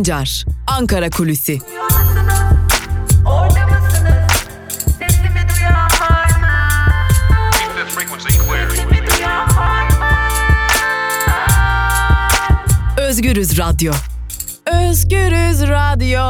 Sancar, Ankara Kulüsi. Özgürüz Radyo. Özgürüz Radyo.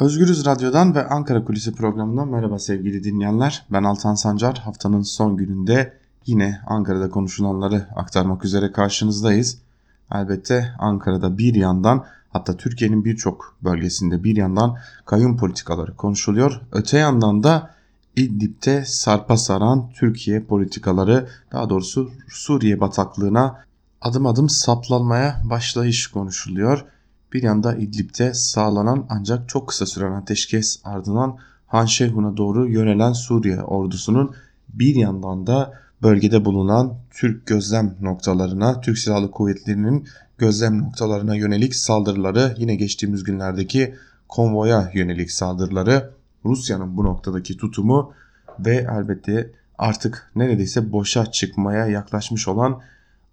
Özgürüz Radyo'dan ve Ankara Kulisi programından merhaba sevgili dinleyenler. Ben Altan Sancar. Haftanın son gününde yine Ankara'da konuşulanları aktarmak üzere karşınızdayız. Elbette Ankara'da bir yandan hatta Türkiye'nin birçok bölgesinde bir yandan kayyum politikaları konuşuluyor. Öte yandan da İdlib'de sarpa saran Türkiye politikaları daha doğrusu Suriye bataklığına adım adım saplanmaya başlayış konuşuluyor. Bir yanda İdlib'de sağlanan ancak çok kısa süren ateşkes ardından Han Şehun'a doğru yönelen Suriye ordusunun bir yandan da bölgede bulunan Türk gözlem noktalarına, Türk Silahlı Kuvvetleri'nin gözlem noktalarına yönelik saldırıları, yine geçtiğimiz günlerdeki konvoya yönelik saldırıları, Rusya'nın bu noktadaki tutumu ve elbette artık neredeyse boşa çıkmaya yaklaşmış olan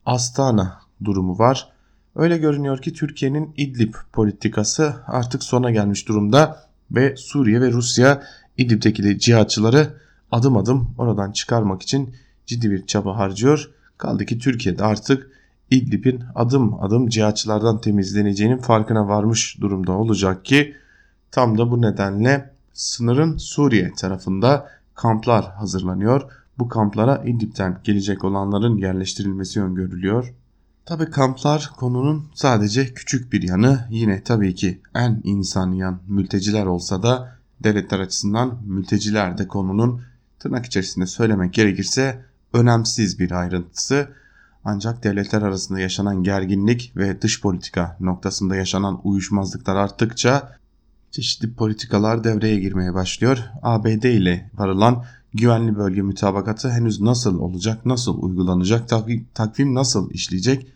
Astana durumu var. Öyle görünüyor ki Türkiye'nin İdlib politikası artık sona gelmiş durumda ve Suriye ve Rusya İdlib'deki cihatçıları adım adım oradan çıkarmak için ciddi bir çaba harcıyor. Kaldı ki Türkiye'de artık İdlib'in adım adım cihatçılardan temizleneceğinin farkına varmış durumda olacak ki tam da bu nedenle sınırın Suriye tarafında kamplar hazırlanıyor. Bu kamplara İdlib'den gelecek olanların yerleştirilmesi öngörülüyor. Tabi kamplar konunun sadece küçük bir yanı yine tabii ki en insani yan mülteciler olsa da devletler açısından mülteciler de konunun tırnak içerisinde söylemek gerekirse önemsiz bir ayrıntısı. Ancak devletler arasında yaşanan gerginlik ve dış politika noktasında yaşanan uyuşmazlıklar arttıkça çeşitli politikalar devreye girmeye başlıyor. ABD ile varılan güvenli bölge mütabakatı henüz nasıl olacak, nasıl uygulanacak, takvim, nasıl işleyecek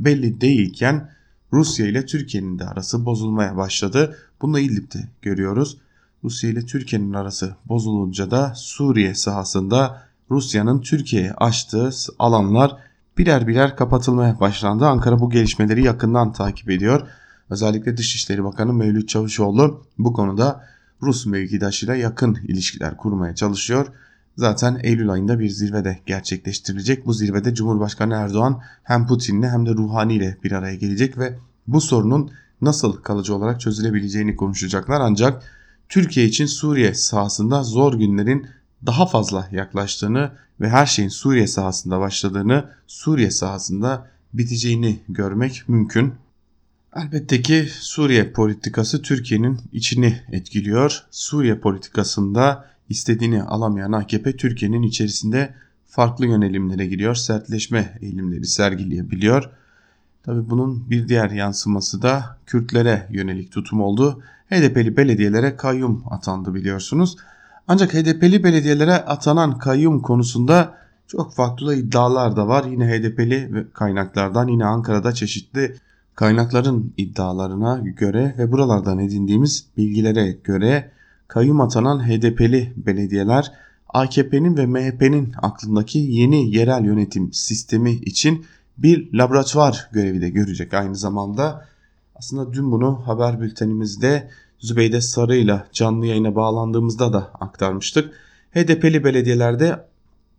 belli değilken Rusya ile Türkiye'nin de arası bozulmaya başladı. Bunu İdlib'de görüyoruz. Rusya ile Türkiye'nin arası bozulunca da Suriye sahasında Rusya'nın Türkiye'ye açtığı alanlar birer birer kapatılmaya başlandı. Ankara bu gelişmeleri yakından takip ediyor. Özellikle Dışişleri Bakanı Mevlüt Çavuşoğlu bu konuda Rus mevkidaşıyla yakın ilişkiler kurmaya çalışıyor. Zaten Eylül ayında bir zirvede gerçekleştirilecek. Bu zirvede Cumhurbaşkanı Erdoğan hem Putin'le hem de Ruhani ile bir araya gelecek ve bu sorunun nasıl kalıcı olarak çözülebileceğini konuşacaklar. Ancak Türkiye için Suriye sahasında zor günlerin daha fazla yaklaştığını ve her şeyin Suriye sahasında başladığını, Suriye sahasında biteceğini görmek mümkün. Elbette ki Suriye politikası Türkiye'nin içini etkiliyor. Suriye politikasında istediğini alamayan AKP Türkiye'nin içerisinde farklı yönelimlere giriyor. Sertleşme eğilimleri sergileyebiliyor. Tabi bunun bir diğer yansıması da Kürtlere yönelik tutum oldu. HDP'li belediyelere kayyum atandı biliyorsunuz. Ancak HDP'li belediyelere atanan kayyum konusunda çok farklı iddialar da var. Yine HDP'li kaynaklardan yine Ankara'da çeşitli kaynakların iddialarına göre ve buralardan edindiğimiz bilgilere göre kayyum atanan HDP'li belediyeler AKP'nin ve MHP'nin aklındaki yeni yerel yönetim sistemi için bir laboratuvar görevi de görecek aynı zamanda. Aslında dün bunu haber bültenimizde Zübeyde Sarı ile canlı yayına bağlandığımızda da aktarmıştık. HDP'li belediyelerde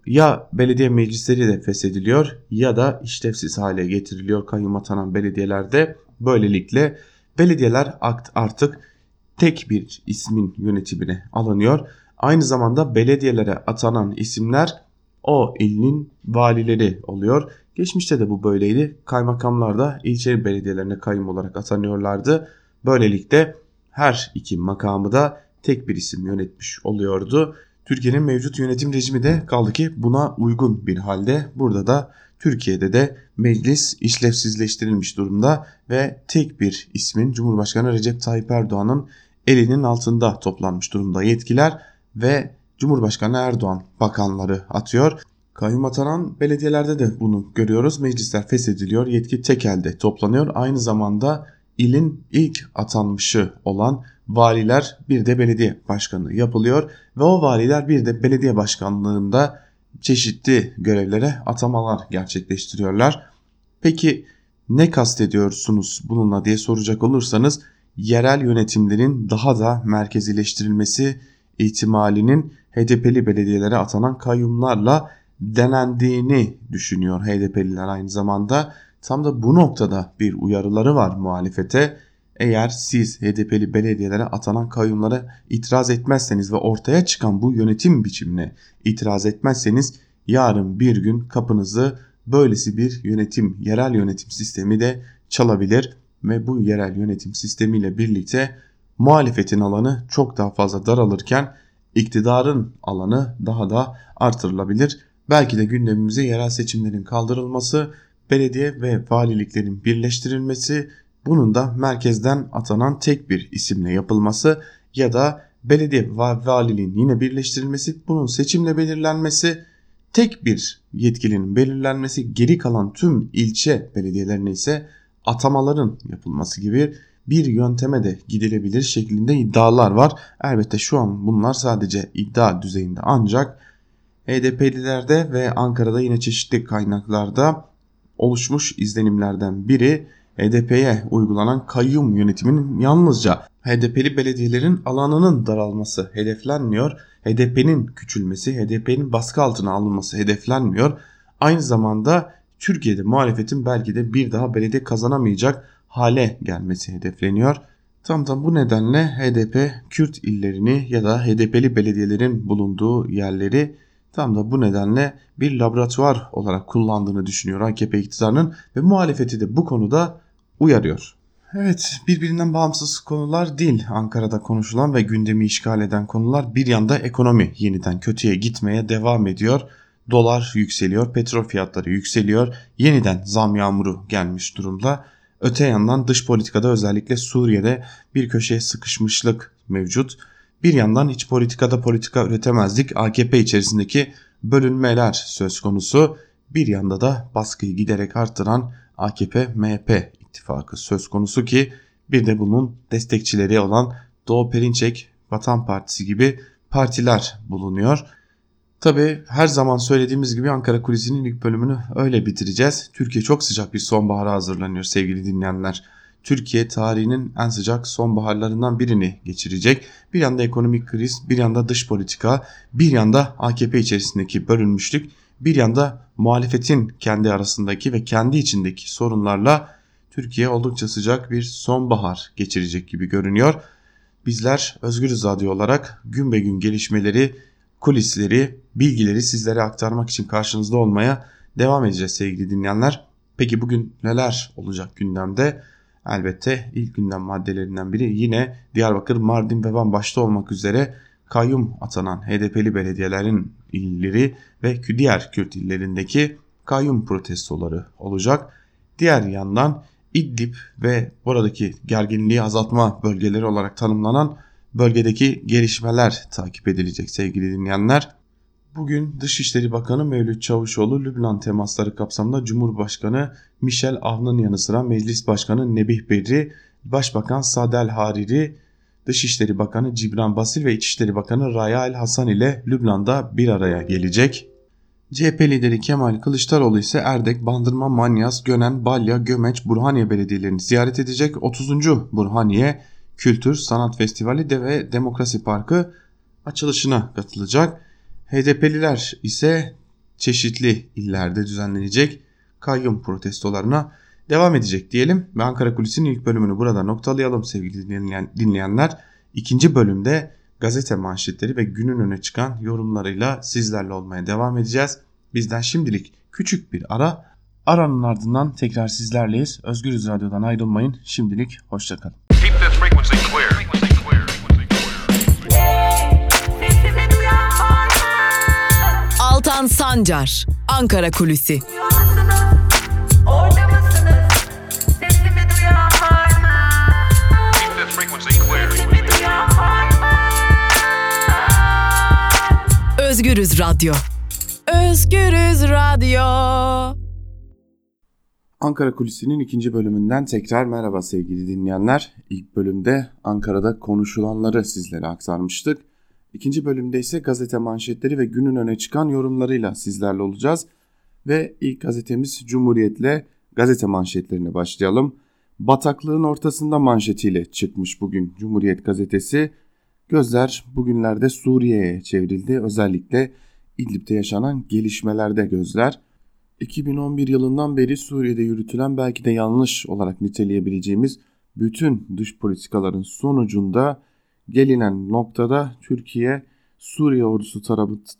ya belediye meclisleri de feshediliyor ya da işlevsiz hale getiriliyor kayyum atanan belediyelerde. Böylelikle belediyeler artık tek bir ismin yönetimine alınıyor. Aynı zamanda belediyelere atanan isimler o ilin valileri oluyor. Geçmişte de bu böyleydi. Kaymakamlar da ilçe belediyelerine kayyum olarak atanıyorlardı. Böylelikle her iki makamı da tek bir isim yönetmiş oluyordu. Türkiye'nin mevcut yönetim rejimi de kaldı ki buna uygun bir halde. Burada da Türkiye'de de meclis işlevsizleştirilmiş durumda ve tek bir ismin Cumhurbaşkanı Recep Tayyip Erdoğan'ın elinin altında toplanmış durumda yetkiler ve Cumhurbaşkanı Erdoğan bakanları atıyor. Kayyum atanan belediyelerde de bunu görüyoruz. Meclisler feshediliyor, yetki tek elde toplanıyor. Aynı zamanda ilin ilk atanmışı olan valiler bir de belediye başkanı yapılıyor ve o valiler bir de belediye başkanlığında çeşitli görevlere atamalar gerçekleştiriyorlar. Peki Ne kastediyorsunuz bununla diye soracak olursanız yerel yönetimlerin daha da merkezileştirilmesi ihtimalinin HDP'li belediyelere atanan kayyumlarla denendiğini düşünüyor HDP'liler aynı zamanda. Tam da bu noktada bir uyarıları var muhalefete. Eğer siz HDP'li belediyelere atanan kayyumlara itiraz etmezseniz ve ortaya çıkan bu yönetim biçimine itiraz etmezseniz yarın bir gün kapınızı böylesi bir yönetim, yerel yönetim sistemi de çalabilir ve bu yerel yönetim sistemiyle birlikte muhalefetin alanı çok daha fazla daralırken iktidarın alanı daha da artırılabilir. Belki de gündemimize yerel seçimlerin kaldırılması, belediye ve valiliklerin birleştirilmesi, bunun da merkezden atanan tek bir isimle yapılması ya da belediye ve valiliğin yine birleştirilmesi, bunun seçimle belirlenmesi, tek bir yetkilinin belirlenmesi, geri kalan tüm ilçe belediyelerine ise atamaların yapılması gibi bir yönteme de gidilebilir şeklinde iddialar var. Elbette şu an bunlar sadece iddia düzeyinde ancak HDP'lilerde ve Ankara'da yine çeşitli kaynaklarda oluşmuş izlenimlerden biri HDP'ye uygulanan kayyum yönetiminin yalnızca HDP'li belediyelerin alanının daralması hedeflenmiyor. HDP'nin küçülmesi, HDP'nin baskı altına alınması hedeflenmiyor. Aynı zamanda Türkiye'de muhalefetin belki de bir daha belediye kazanamayacak hale gelmesi hedefleniyor. Tam da bu nedenle HDP Kürt illerini ya da HDP'li belediyelerin bulunduğu yerleri tam da bu nedenle bir laboratuvar olarak kullandığını düşünüyor AKP iktidarının ve muhalefeti de bu konuda uyarıyor. Evet birbirinden bağımsız konular değil Ankara'da konuşulan ve gündemi işgal eden konular bir yanda ekonomi yeniden kötüye gitmeye devam ediyor. Dolar yükseliyor, petrol fiyatları yükseliyor, yeniden zam yağmuru gelmiş durumda. Öte yandan dış politikada özellikle Suriye'de bir köşeye sıkışmışlık mevcut. Bir yandan hiç politikada politika üretemezdik AKP içerisindeki bölünmeler söz konusu. Bir yanda da baskıyı giderek arttıran AKP-MHP ittifakı söz konusu ki bir de bunun destekçileri olan Doğu Perinçek, Vatan Partisi gibi partiler bulunuyor. Tabi her zaman söylediğimiz gibi Ankara Kulisi'nin ilk bölümünü öyle bitireceğiz. Türkiye çok sıcak bir sonbahara hazırlanıyor sevgili dinleyenler. Türkiye tarihinin en sıcak sonbaharlarından birini geçirecek. Bir yanda ekonomik kriz, bir yanda dış politika, bir yanda AKP içerisindeki bölünmüşlük, bir yanda muhalefetin kendi arasındaki ve kendi içindeki sorunlarla Türkiye oldukça sıcak bir sonbahar geçirecek gibi görünüyor. Bizler Özgürüz Radyo olarak gün be gün gelişmeleri, kulisleri, bilgileri sizlere aktarmak için karşınızda olmaya devam edeceğiz sevgili dinleyenler. Peki bugün neler olacak gündemde? Elbette ilk gündem maddelerinden biri yine Diyarbakır, Mardin ve Van başta olmak üzere kayyum atanan HDP'li belediyelerin illeri ve diğer Kürt illerindeki kayyum protestoları olacak. Diğer yandan İdlib ve buradaki gerginliği azaltma bölgeleri olarak tanımlanan bölgedeki gelişmeler takip edilecek sevgili dinleyenler. Bugün Dışişleri Bakanı Mevlüt Çavuşoğlu Lübnan temasları kapsamında Cumhurbaşkanı Michel Aoun'un yanı sıra Meclis Başkanı Nebih Berri, Başbakan Sadel Hariri, Dışişleri Bakanı Cibran Basir ve İçişleri Bakanı Raya El Hasan ile Lübnan'da bir araya gelecek. CHP lideri Kemal Kılıçdaroğlu ise Erdek, Bandırma, Manyas, Gönen, Balya, Gömeç, Burhaniye belediyelerini ziyaret edecek. 30. Burhaniye Kültür Sanat Festivali de ve Demokrasi Parkı açılışına katılacak. HDP'liler ise çeşitli illerde düzenlenecek kayyum protestolarına devam edecek diyelim. Ve Ankara Kulisi'nin ilk bölümünü burada noktalayalım sevgili dinleyenler. İkinci bölümde gazete manşetleri ve günün öne çıkan yorumlarıyla sizlerle olmaya devam edeceğiz. Bizden şimdilik küçük bir ara. Aranın ardından tekrar sizlerleyiz. Özgürüz Radyo'dan ayrılmayın. Şimdilik hoşçakalın. Altan Sancar, Ankara Kulüsi. Özgürüz Radyo. Özgürüz Radyo. Ankara Kulisi'nin ikinci bölümünden tekrar merhaba sevgili dinleyenler. İlk bölümde Ankara'da konuşulanları sizlere aktarmıştık. İkinci bölümde ise gazete manşetleri ve günün öne çıkan yorumlarıyla sizlerle olacağız. Ve ilk gazetemiz Cumhuriyet'le Gazete manşetlerine başlayalım. Bataklığın ortasında manşetiyle çıkmış bugün Cumhuriyet gazetesi. Gözler bugünlerde Suriye'ye çevrildi. Özellikle İdlib'de yaşanan gelişmelerde gözler. 2011 yılından beri Suriye'de yürütülen belki de yanlış olarak niteleyebileceğimiz bütün dış politikaların sonucunda gelinen noktada Türkiye Suriye ordusu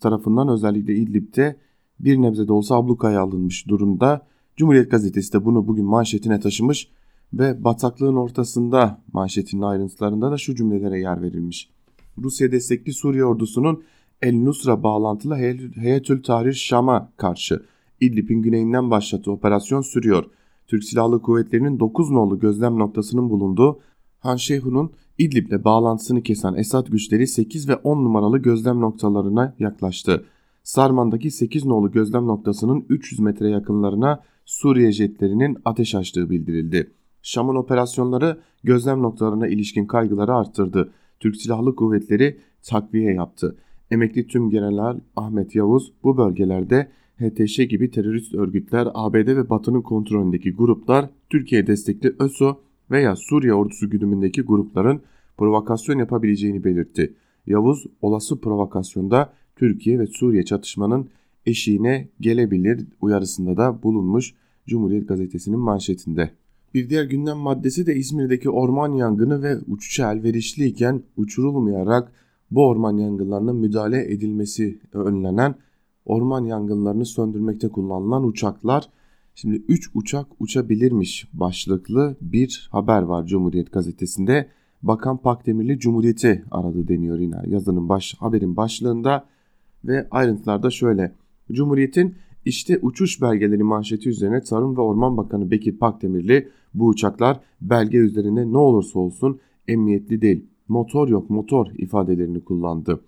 tarafından özellikle İdlib'de bir nebze de olsa ablukaya alınmış durumda. Cumhuriyet gazetesi de bunu bugün manşetine taşımış ve bataklığın ortasında manşetinin ayrıntılarında da şu cümlelere yer verilmiş. Rusya destekli Suriye ordusunun El Nusra bağlantılı Heyetül Tahrir Şam'a karşı İdlib'in güneyinden başlattığı operasyon sürüyor. Türk Silahlı Kuvvetleri'nin 9 nolu gözlem noktasının bulunduğu Han Şeyhun'un İdlib'le bağlantısını kesen Esad güçleri 8 ve 10 numaralı gözlem noktalarına yaklaştı. Sarman'daki 8 nolu gözlem noktasının 300 metre yakınlarına Suriye jetlerinin ateş açtığı bildirildi. Şam'ın operasyonları gözlem noktalarına ilişkin kaygıları arttırdı. Türk Silahlı Kuvvetleri takviye yaptı. Emekli tüm general Ahmet Yavuz bu bölgelerde HTŞ gibi terörist örgütler, ABD ve Batı'nın kontrolündeki gruplar, Türkiye destekli ÖSO veya Suriye ordusu güdümündeki grupların provokasyon yapabileceğini belirtti. Yavuz olası provokasyonda Türkiye ve Suriye çatışmanın eşiğine gelebilir uyarısında da bulunmuş Cumhuriyet Gazetesi'nin manşetinde. Bir diğer gündem maddesi de İzmir'deki orman yangını ve uçuşa elverişliyken uçurulmayarak bu orman yangınlarına müdahale edilmesi önlenen orman yangınlarını söndürmekte kullanılan uçaklar. Şimdi 3 uçak uçabilirmiş başlıklı bir haber var Cumhuriyet gazetesinde. Bakan Pakdemirli Cumhuriyeti aradı deniyor yine yazının baş, haberin başlığında ve ayrıntılarda şöyle. Cumhuriyet'in işte uçuş belgeleri manşeti üzerine Tarım ve Orman Bakanı Bekir Pakdemirli bu uçaklar belge üzerinde ne olursa olsun emniyetli değil, motor yok motor ifadelerini kullandı.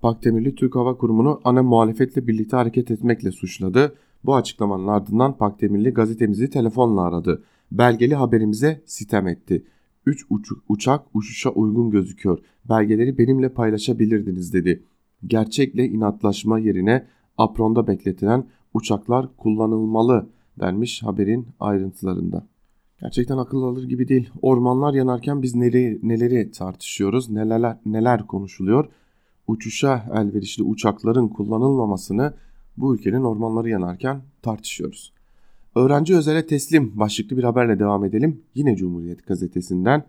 Pakdemirli Türk Hava Kurumu'nu ana muhalefetle birlikte hareket etmekle suçladı. Bu açıklamanın ardından Pakdemirli gazetemizi telefonla aradı. Belgeli haberimize sitem etti. 3 uçak uçuşa uygun gözüküyor. Belgeleri benimle paylaşabilirdiniz dedi. Gerçekle inatlaşma yerine apronda bekletilen uçaklar kullanılmalı denmiş haberin ayrıntılarında. Gerçekten akıl alır gibi değil. Ormanlar yanarken biz neleri, neleri tartışıyoruz, neler, neler konuşuluyor. Uçuşa elverişli uçakların kullanılmamasını bu ülkenin ormanları yanarken tartışıyoruz. Öğrenci özele teslim başlıklı bir haberle devam edelim. Yine Cumhuriyet gazetesinden.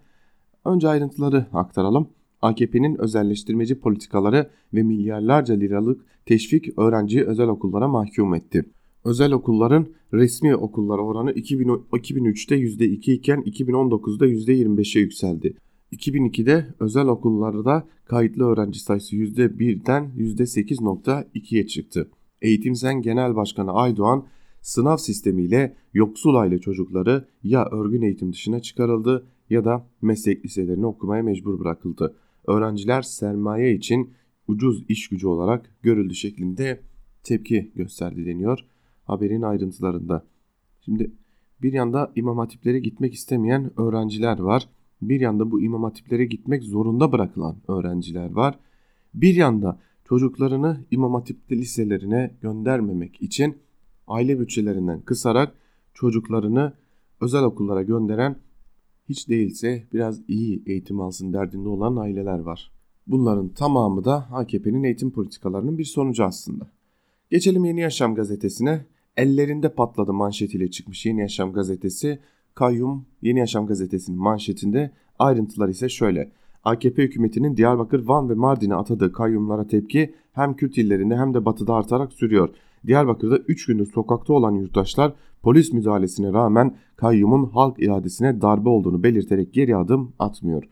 Önce ayrıntıları aktaralım. AKP'nin özelleştirmeci politikaları ve milyarlarca liralık teşvik öğrenciyi özel okullara mahkum etti. Özel okulların resmi okullara oranı 2003'te %2 iken 2019'da %25'e yükseldi. 2002'de özel okullarda kayıtlı öğrenci sayısı %1'den %8.2'ye çıktı. Eğitim Sen Genel Başkanı Aydoğan sınav sistemiyle yoksul aile çocukları ya örgün eğitim dışına çıkarıldı ya da meslek liselerini okumaya mecbur bırakıldı. Öğrenciler sermaye için ucuz iş gücü olarak görüldü şeklinde tepki gösterdi deniyor haberin ayrıntılarında. Şimdi bir yanda imam hatiplere gitmek istemeyen öğrenciler var. Bir yanda bu imam hatiplere gitmek zorunda bırakılan öğrenciler var. Bir yanda çocuklarını imam hatip liselerine göndermemek için aile bütçelerinden kısarak çocuklarını özel okullara gönderen hiç değilse biraz iyi eğitim alsın derdinde olan aileler var. Bunların tamamı da AKP'nin eğitim politikalarının bir sonucu aslında. Geçelim Yeni Yaşam gazetesine. Ellerinde patladı manşetiyle çıkmış Yeni Yaşam gazetesi. Kayyum Yeni Yaşam gazetesinin manşetinde ayrıntılar ise şöyle. AKP hükümetinin Diyarbakır, Van ve Mardin'e atadığı kayyumlara tepki hem Kürt illerinde hem de batıda artarak sürüyor. Diyarbakır'da 3 gündür sokakta olan yurttaşlar polis müdahalesine rağmen kayyumun halk iradesine darbe olduğunu belirterek geri adım atmıyor.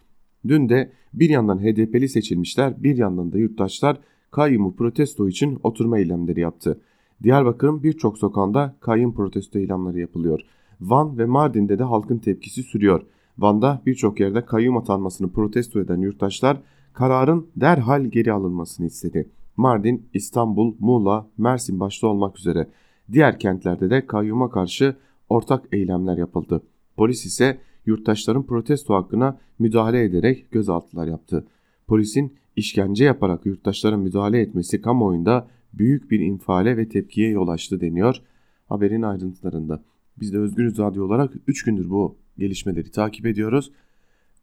Dün de bir yandan HDP'li seçilmişler bir yandan da yurttaşlar kayyumu protesto için oturma eylemleri yaptı. Diyarbakır'ın birçok sokağında kayyum protesto eylemleri yapılıyor. Van ve Mardin'de de halkın tepkisi sürüyor. Van'da birçok yerde kayyum atanmasını protesto eden yurttaşlar kararın derhal geri alınmasını istedi. Mardin, İstanbul, Muğla, Mersin başta olmak üzere diğer kentlerde de kayyuma karşı ortak eylemler yapıldı. Polis ise yurttaşların protesto hakkına müdahale ederek gözaltılar yaptı. Polisin işkence yaparak yurttaşlara müdahale etmesi kamuoyunda büyük bir infiale ve tepkiye yol açtı deniyor haberin ayrıntılarında. Biz de Özgürüz Radyo olarak 3 gündür bu gelişmeleri takip ediyoruz.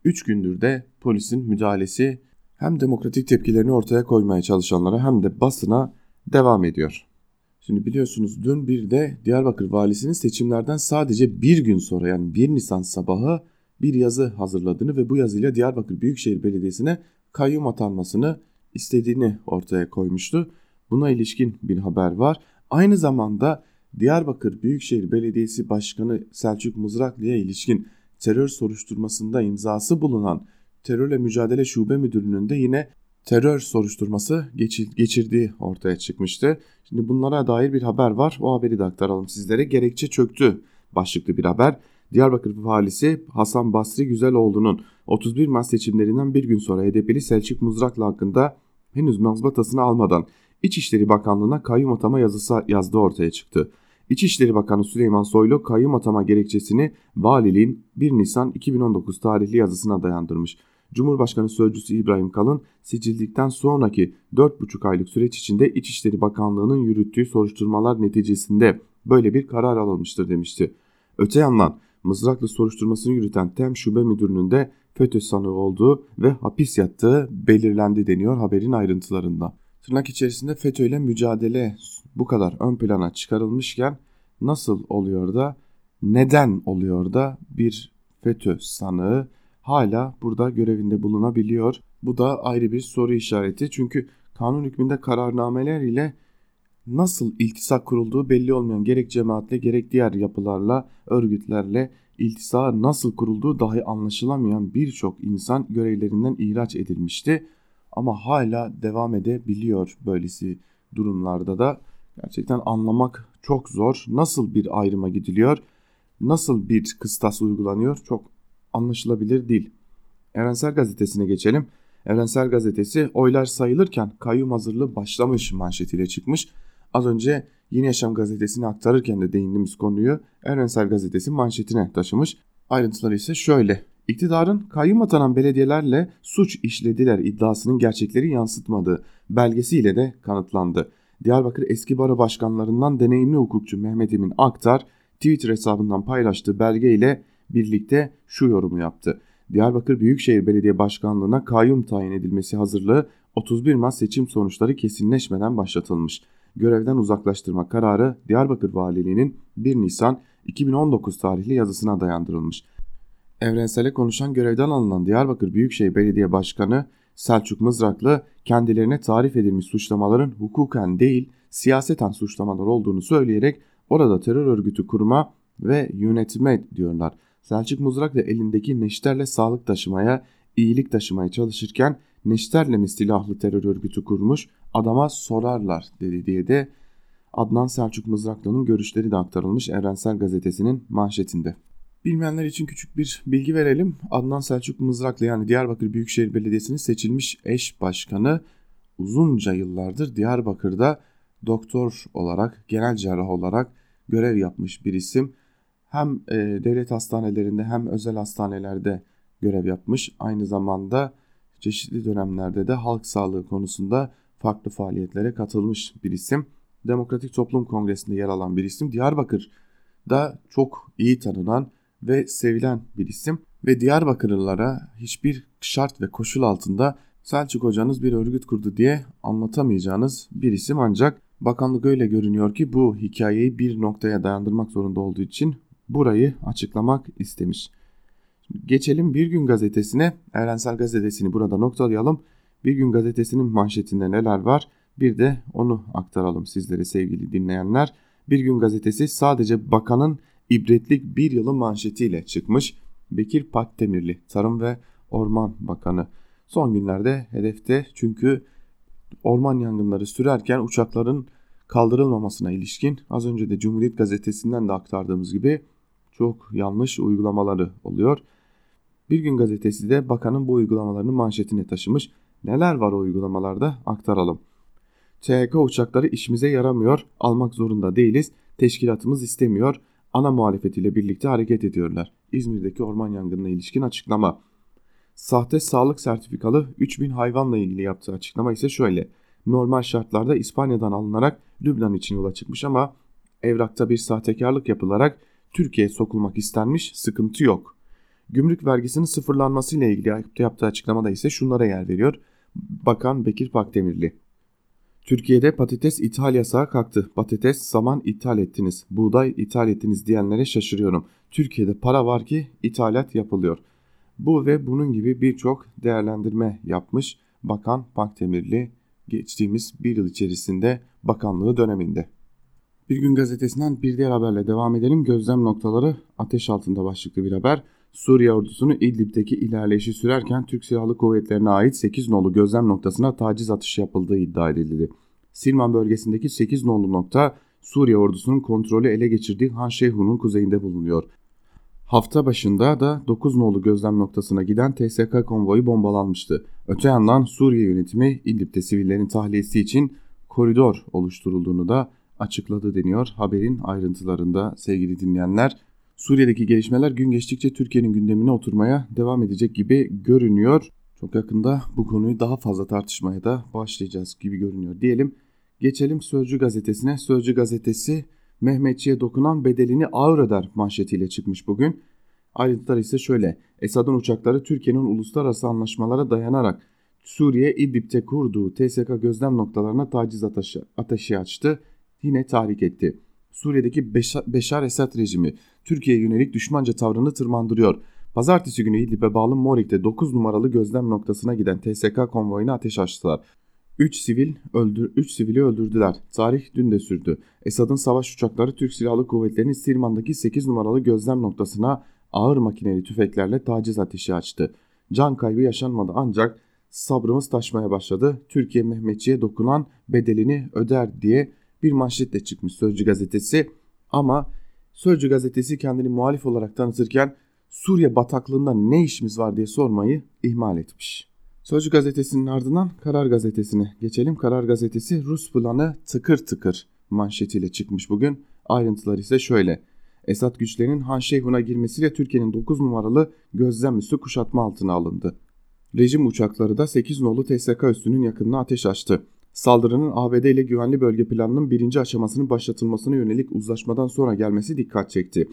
3 gündür de polisin müdahalesi hem demokratik tepkilerini ortaya koymaya çalışanlara hem de basına devam ediyor. Şimdi biliyorsunuz dün bir de Diyarbakır valisinin seçimlerden sadece bir gün sonra yani 1 Nisan sabahı bir yazı hazırladığını ve bu yazıyla Diyarbakır Büyükşehir Belediyesi'ne kayyum atanmasını istediğini ortaya koymuştu. Buna ilişkin bir haber var. Aynı zamanda Diyarbakır Büyükşehir Belediyesi Başkanı Selçuk Mızraklı'ya ilişkin terör soruşturmasında imzası bulunan Terörle Mücadele Şube Müdürlüğü'nün de yine terör soruşturması geçirdiği ortaya çıkmıştı. Şimdi bunlara dair bir haber var. O haberi de aktaralım sizlere. Gerekçe çöktü başlıklı bir haber. Diyarbakır valisi Hasan Basri Güzeloğlu'nun 31 Mart seçimlerinden bir gün sonra HDP'li Selçuk Muzraklı hakkında henüz mazbatasını almadan İçişleri Bakanlığı'na kayyum atama yazısı yazdığı ortaya çıktı. İçişleri Bakanı Süleyman Soylu kayyum atama gerekçesini valiliğin 1 Nisan 2019 tarihli yazısına dayandırmış. Cumhurbaşkanı Sözcüsü İbrahim Kalın seçildikten sonraki 4,5 aylık süreç içinde İçişleri Bakanlığı'nın yürüttüğü soruşturmalar neticesinde böyle bir karar alınmıştır demişti. Öte yandan mızraklı soruşturmasını yürüten TEM Şube Müdürü'nün de FETÖ sanığı olduğu ve hapis yattığı belirlendi deniyor haberin ayrıntılarında. Tırnak içerisinde FETÖ ile mücadele bu kadar ön plana çıkarılmışken nasıl oluyor da neden oluyor da bir FETÖ sanığı hala burada görevinde bulunabiliyor? Bu da ayrı bir soru işareti çünkü kanun hükmünde kararnameler ile nasıl iltisak kurulduğu belli olmayan gerek cemaatle gerek diğer yapılarla, örgütlerle iltisa nasıl kurulduğu dahi anlaşılamayan birçok insan görevlerinden ihraç edilmişti. Ama hala devam edebiliyor böylesi durumlarda da. Gerçekten anlamak çok zor. Nasıl bir ayrıma gidiliyor? Nasıl bir kıstas uygulanıyor? Çok anlaşılabilir değil. Evrensel Gazetesi'ne geçelim. Evrensel Gazetesi oylar sayılırken kayyum hazırlığı başlamış manşetiyle çıkmış. Az önce Yeni Yaşam gazetesini aktarırken de değindiğimiz konuyu Evrensel Gazetesi manşetine taşımış. Ayrıntıları ise şöyle. İktidarın kayyum atanan belediyelerle suç işlediler iddiasının gerçekleri yansıtmadığı belgesiyle de kanıtlandı. Diyarbakır eski baro başkanlarından deneyimli hukukçu Mehmet Emin Aktar Twitter hesabından paylaştığı belge ile birlikte şu yorumu yaptı. Diyarbakır Büyükşehir Belediye Başkanlığı'na kayyum tayin edilmesi hazırlığı 31 Mart seçim sonuçları kesinleşmeden başlatılmış görevden uzaklaştırma kararı Diyarbakır Valiliği'nin 1 Nisan 2019 tarihli yazısına dayandırılmış. Evrensele konuşan görevden alınan Diyarbakır Büyükşehir Belediye Başkanı Selçuk Mızraklı kendilerine tarif edilmiş suçlamaların hukuken değil siyaseten suçlamalar olduğunu söyleyerek orada terör örgütü kurma ve yönetme diyorlar. Selçuk Mızraklı elindeki neşterle sağlık taşımaya, iyilik taşımaya çalışırken neşterle mi silahlı terör örgütü kurmuş adama sorarlar dedi diye de Adnan Selçuk Mızraklı'nın görüşleri de aktarılmış Evrensel Gazetesi'nin manşetinde. Bilmeyenler için küçük bir bilgi verelim. Adnan Selçuk Mızraklı yani Diyarbakır Büyükşehir Belediyesi'nin seçilmiş eş başkanı uzunca yıllardır Diyarbakır'da doktor olarak, genel cerrah olarak görev yapmış bir isim. Hem e, devlet hastanelerinde hem özel hastanelerde görev yapmış. Aynı zamanda çeşitli dönemlerde de halk sağlığı konusunda farklı faaliyetlere katılmış bir isim. Demokratik Toplum Kongresi'nde yer alan bir isim. Diyarbakır'da çok iyi tanınan ve sevilen bir isim ve Diyarbakırlılara hiçbir şart ve koşul altında Selçuk hocanız bir örgüt kurdu diye anlatamayacağınız bir isim ancak bakanlık öyle görünüyor ki bu hikayeyi bir noktaya dayandırmak zorunda olduğu için burayı açıklamak istemiş. Geçelim Bir Gün Gazetesi'ne. Evrensel Gazetesi'ni burada noktalayalım. Bir Gün Gazetesi'nin manşetinde neler var? Bir de onu aktaralım sizlere sevgili dinleyenler. Bir Gün Gazetesi sadece bakanın ibretlik bir yılı manşetiyle çıkmış. Bekir Pakdemirli Tarım ve Orman Bakanı. Son günlerde hedefte çünkü orman yangınları sürerken uçakların kaldırılmamasına ilişkin az önce de Cumhuriyet Gazetesi'nden de aktardığımız gibi çok yanlış uygulamaları oluyor. Bir gün gazetesi de bakanın bu uygulamalarını manşetine taşımış. Neler var o uygulamalarda aktaralım. THK uçakları işimize yaramıyor, almak zorunda değiliz, teşkilatımız istemiyor, ana muhalefetiyle birlikte hareket ediyorlar. İzmir'deki orman yangınına ilişkin açıklama. Sahte sağlık sertifikalı 3000 hayvanla ilgili yaptığı açıklama ise şöyle. Normal şartlarda İspanya'dan alınarak Lübnan için yola çıkmış ama evrakta bir sahtekarlık yapılarak Türkiye'ye sokulmak istenmiş sıkıntı yok. Gümrük vergisinin sıfırlanması ile ilgili yaptığı açıklamada ise şunlara yer veriyor. Bakan Bekir Pakdemirli. Türkiye'de patates ithal yasağı kalktı. Patates zaman ithal ettiniz, buğday ithal ettiniz diyenlere şaşırıyorum. Türkiye'de para var ki ithalat yapılıyor. Bu ve bunun gibi birçok değerlendirme yapmış Bakan Pakdemirli geçtiğimiz bir yıl içerisinde bakanlığı döneminde. Bir gün gazetesinden bir diğer haberle devam edelim. Gözlem noktaları ateş altında başlıklı bir haber. Suriye ordusunu İdlib'deki ilerleyişi sürerken Türk Silahlı Kuvvetlerine ait 8 nolu gözlem noktasına taciz atışı yapıldığı iddia edildi. Silman bölgesindeki 8 nolu nokta Suriye ordusunun kontrolü ele geçirdiği Han Şeyhun'un kuzeyinde bulunuyor. Hafta başında da 9 nolu gözlem noktasına giden TSK konvoyu bombalanmıştı. Öte yandan Suriye yönetimi İdlib'de sivillerin tahliyesi için koridor oluşturulduğunu da açıkladı deniyor haberin ayrıntılarında sevgili dinleyenler. Suriye'deki gelişmeler gün geçtikçe Türkiye'nin gündemine oturmaya devam edecek gibi görünüyor. Çok yakında bu konuyu daha fazla tartışmaya da başlayacağız gibi görünüyor diyelim. Geçelim Sözcü gazetesine. Sözcü gazetesi Mehmetçi'ye dokunan bedelini ağır öder manşetiyle çıkmış bugün. Ayrıntılar ise şöyle. Esad'ın uçakları Türkiye'nin uluslararası anlaşmalara dayanarak Suriye İdlib'te kurduğu TSK gözlem noktalarına taciz ateşi, ateşi açtı. Yine tahrik etti. Suriye'deki Beşar Esad rejimi Türkiye'ye yönelik düşmanca tavrını tırmandırıyor. Pazartesi günü İdlib'e bağlı Morik'te 9 numaralı gözlem noktasına giden TSK konvoyuna ateş açtılar. 3 sivil öldür 3 sivili öldürdüler. Tarih dün de sürdü. Esad'ın savaş uçakları Türk Silahlı Kuvvetleri'nin Sirman'daki 8 numaralı gözlem noktasına ağır makineli tüfeklerle taciz ateşi açtı. Can kaybı yaşanmadı ancak sabrımız taşmaya başladı. Türkiye Mehmetçi'ye dokunan bedelini öder diye bir manşetle çıkmış Sözcü gazetesi. Ama Sözcü gazetesi kendini muhalif olarak tanıtırken Suriye bataklığında ne işimiz var diye sormayı ihmal etmiş. Sözcü gazetesinin ardından Karar gazetesine geçelim. Karar gazetesi Rus planı tıkır tıkır manşetiyle çıkmış bugün. Ayrıntılar ise şöyle. Esad güçlerinin Han Şeyhun'a girmesiyle Türkiye'nin 9 numaralı gözlem üssü kuşatma altına alındı. Rejim uçakları da 8 nolu TSK üssünün yakınına ateş açtı. Saldırının ABD ile güvenli bölge planının birinci aşamasının başlatılmasına yönelik uzlaşmadan sonra gelmesi dikkat çekti.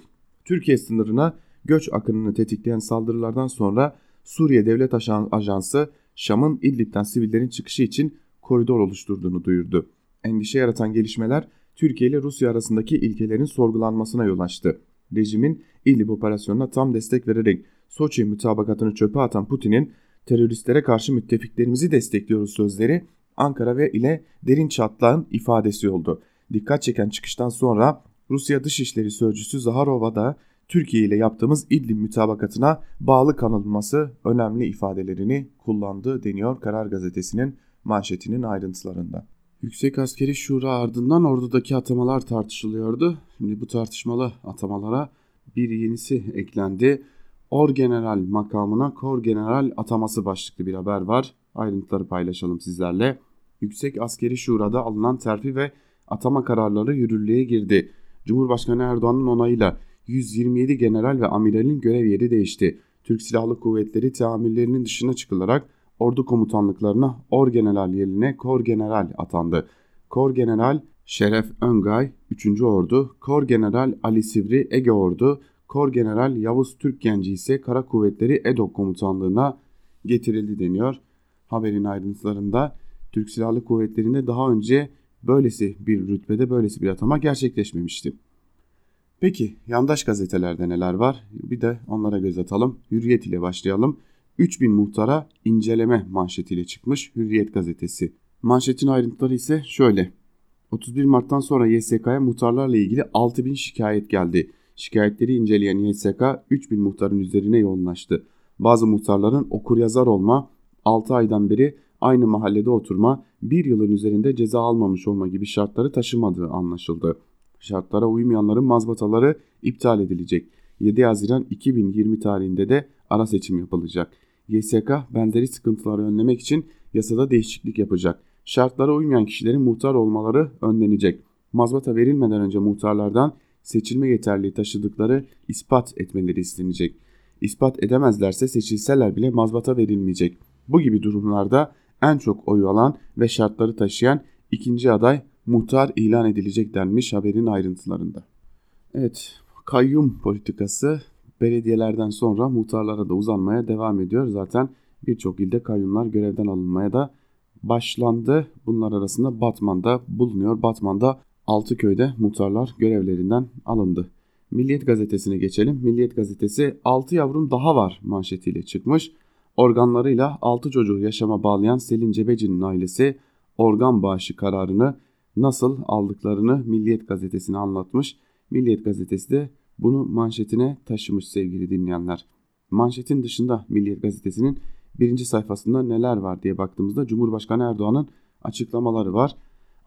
Türkiye sınırına göç akınını tetikleyen saldırılardan sonra Suriye Devlet Ajansı Şam'ın İdlib'den sivillerin çıkışı için koridor oluşturduğunu duyurdu. Endişe yaratan gelişmeler Türkiye ile Rusya arasındaki ilkelerin sorgulanmasına yol açtı. Rejimin İdlib operasyonuna tam destek vererek Soçi mütabakatını çöpe atan Putin'in teröristlere karşı müttefiklerimizi destekliyoruz sözleri Ankara ve ile derin çatlağın ifadesi oldu. Dikkat çeken çıkıştan sonra Rusya Dışişleri Sözcüsü Zaharova da Türkiye ile yaptığımız İdlib mütabakatına bağlı kalınması önemli ifadelerini kullandı deniyor Karar Gazetesi'nin manşetinin ayrıntılarında. Yüksek Askeri Şura ardından ordudaki atamalar tartışılıyordu. Şimdi bu tartışmalı atamalara bir yenisi eklendi. Orgeneral makamına Kor General ataması başlıklı bir haber var. Ayrıntıları paylaşalım sizlerle. Yüksek Askeri Şura'da alınan terfi ve atama kararları yürürlüğe girdi. Cumhurbaşkanı Erdoğan'ın onayıyla 127 general ve amiralin görev yeri değişti. Türk Silahlı Kuvvetleri teamüllerinin dışına çıkılarak ordu komutanlıklarına Orgeneral yerine Korgeneral atandı. Korgeneral Şeref Öngay 3. Ordu, Korgeneral Ali Sivri Ege Ordu, Korgeneral Yavuz Türk Genci ise Kara Kuvvetleri EDOK komutanlığına getirildi deniyor. Haberin ayrıntılarında Türk Silahlı Kuvvetleri'nde daha önce böylesi bir rütbede böylesi bir atama gerçekleşmemişti. Peki yandaş gazetelerde neler var? Bir de onlara göz atalım. Hürriyet ile başlayalım. 3000 muhtara inceleme manşetiyle çıkmış Hürriyet gazetesi. Manşetin ayrıntıları ise şöyle. 31 Mart'tan sonra YSK'ya muhtarlarla ilgili 6000 şikayet geldi. Şikayetleri inceleyen YSK 3000 muhtarın üzerine yoğunlaştı. Bazı muhtarların okur yazar olma, 6 aydan beri aynı mahallede oturma, bir yılın üzerinde ceza almamış olma gibi şartları taşımadığı anlaşıldı. Şartlara uymayanların mazbataları iptal edilecek. 7 Haziran 2020 tarihinde de ara seçim yapılacak. YSK benzeri sıkıntıları önlemek için yasada değişiklik yapacak. Şartlara uymayan kişilerin muhtar olmaları önlenecek. Mazbata verilmeden önce muhtarlardan seçilme yeterliği taşıdıkları ispat etmeleri istenecek. İspat edemezlerse seçilseler bile mazbata verilmeyecek. Bu gibi durumlarda en çok oy alan ve şartları taşıyan ikinci aday muhtar ilan edilecek denmiş haberin ayrıntılarında. Evet kayyum politikası belediyelerden sonra muhtarlara da uzanmaya devam ediyor. Zaten birçok ilde kayyumlar görevden alınmaya da başlandı. Bunlar arasında Batman'da bulunuyor. Batman'da 6 köyde muhtarlar görevlerinden alındı. Milliyet gazetesine geçelim. Milliyet gazetesi 6 yavrum daha var manşetiyle çıkmış. Organlarıyla 6 çocuğu yaşama bağlayan Selin Cebeci'nin ailesi organ bağışı kararını nasıl aldıklarını Milliyet gazetesine anlatmış. Milliyet gazetesi de bunu manşetine taşımış sevgili dinleyenler. Manşetin dışında Milliyet gazetesinin birinci sayfasında neler var diye baktığımızda Cumhurbaşkanı Erdoğan'ın açıklamaları var.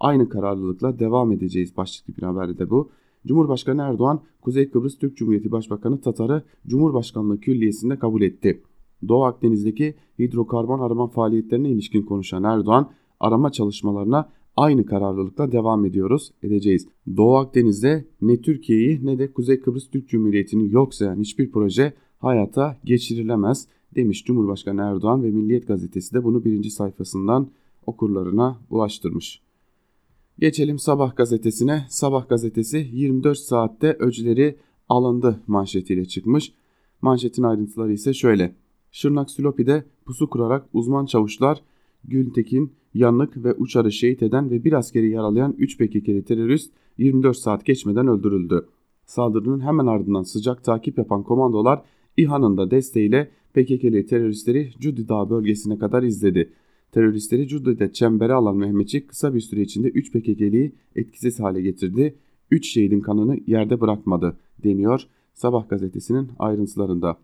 Aynı kararlılıkla devam edeceğiz başlıklı bir haberde de bu. Cumhurbaşkanı Erdoğan, Kuzey Kıbrıs Türk Cumhuriyeti Başbakanı Tatar'ı Cumhurbaşkanlığı Külliyesi'nde kabul etti. Doğu Akdeniz'deki hidrokarbon arama faaliyetlerine ilişkin konuşan Erdoğan, arama çalışmalarına aynı kararlılıkla devam ediyoruz, edeceğiz. Doğu Akdeniz'de ne Türkiye'yi ne de Kuzey Kıbrıs Türk Cumhuriyeti'ni yok sayan hiçbir proje hayata geçirilemez demiş Cumhurbaşkanı Erdoğan ve Milliyet Gazetesi de bunu birinci sayfasından okurlarına ulaştırmış. Geçelim Sabah gazetesine. Sabah gazetesi 24 saatte öcleri alındı manşetiyle çıkmış. Manşetin ayrıntıları ise şöyle. Şırnak Silopi'de pusu kurarak uzman çavuşlar Gültekin, Yanlık ve Uçar'ı şehit eden ve bir askeri yaralayan 3 PKK'li terörist 24 saat geçmeden öldürüldü. Saldırının hemen ardından sıcak takip yapan komandolar İHA'nın da desteğiyle PKK'li teröristleri Cudi Dağı bölgesine kadar izledi. Teröristleri Cudi'de çembere alan Mehmetçik kısa bir süre içinde 3 PKK'liyi etkisiz hale getirdi. 3 şehidin kanını yerde bırakmadı deniyor Sabah gazetesinin ayrıntılarında.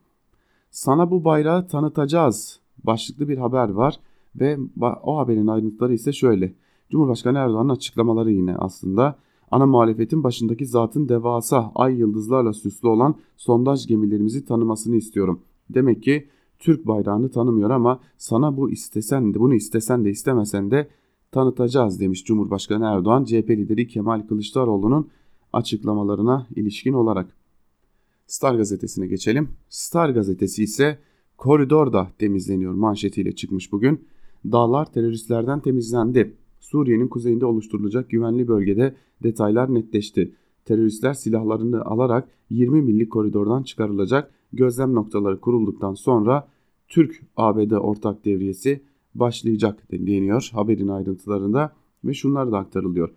Sana bu bayrağı tanıtacağız başlıklı bir haber var ve o haberin ayrıntıları ise şöyle. Cumhurbaşkanı Erdoğan'ın açıklamaları yine aslında ana muhalefetin başındaki zatın devasa ay yıldızlarla süslü olan sondaj gemilerimizi tanımasını istiyorum. Demek ki Türk bayrağını tanımıyor ama sana bu istesen de bunu istesen de istemesen de tanıtacağız demiş Cumhurbaşkanı Erdoğan CHP lideri Kemal Kılıçdaroğlu'nun açıklamalarına ilişkin olarak. Star gazetesine geçelim. Star gazetesi ise koridorda temizleniyor manşetiyle çıkmış bugün. Dağlar teröristlerden temizlendi. Suriye'nin kuzeyinde oluşturulacak güvenli bölgede detaylar netleşti. Teröristler silahlarını alarak 20 millik koridordan çıkarılacak gözlem noktaları kurulduktan sonra Türk-ABD ortak devriyesi başlayacak deniyor haberin ayrıntılarında ve şunlar da aktarılıyor.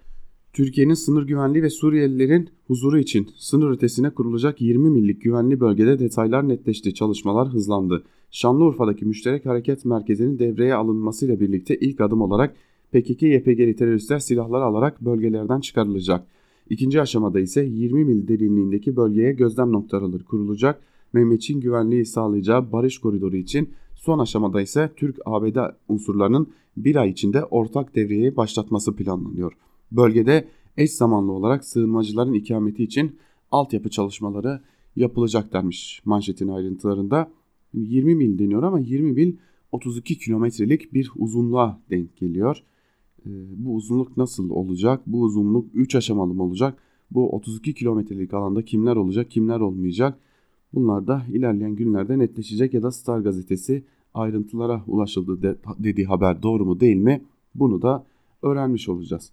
Türkiye'nin sınır güvenliği ve Suriyelilerin huzuru için sınır ötesine kurulacak 20 millik güvenli bölgede detaylar netleşti. Çalışmalar hızlandı. Şanlıurfa'daki müşterek hareket merkezinin devreye alınmasıyla birlikte ilk adım olarak PKK-YPG'li teröristler silahları alarak bölgelerden çıkarılacak. İkinci aşamada ise 20 mil derinliğindeki bölgeye gözlem noktaları kurulacak. Mehmetçin güvenliği sağlayacağı barış koridoru için son aşamada ise Türk-ABD unsurlarının bir ay içinde ortak devriyeyi başlatması planlanıyor. Bölgede eş zamanlı olarak sığınmacıların ikameti için altyapı çalışmaları yapılacak dermiş manşetin ayrıntılarında. 20 mil deniyor ama 20 mil 32 kilometrelik bir uzunluğa denk geliyor. Ee, bu uzunluk nasıl olacak? Bu uzunluk 3 aşamalı mı olacak? Bu 32 kilometrelik alanda kimler olacak, kimler olmayacak? Bunlar da ilerleyen günlerde netleşecek ya da Star gazetesi ayrıntılara ulaşıldı de, dediği haber doğru mu değil mi? Bunu da öğrenmiş olacağız.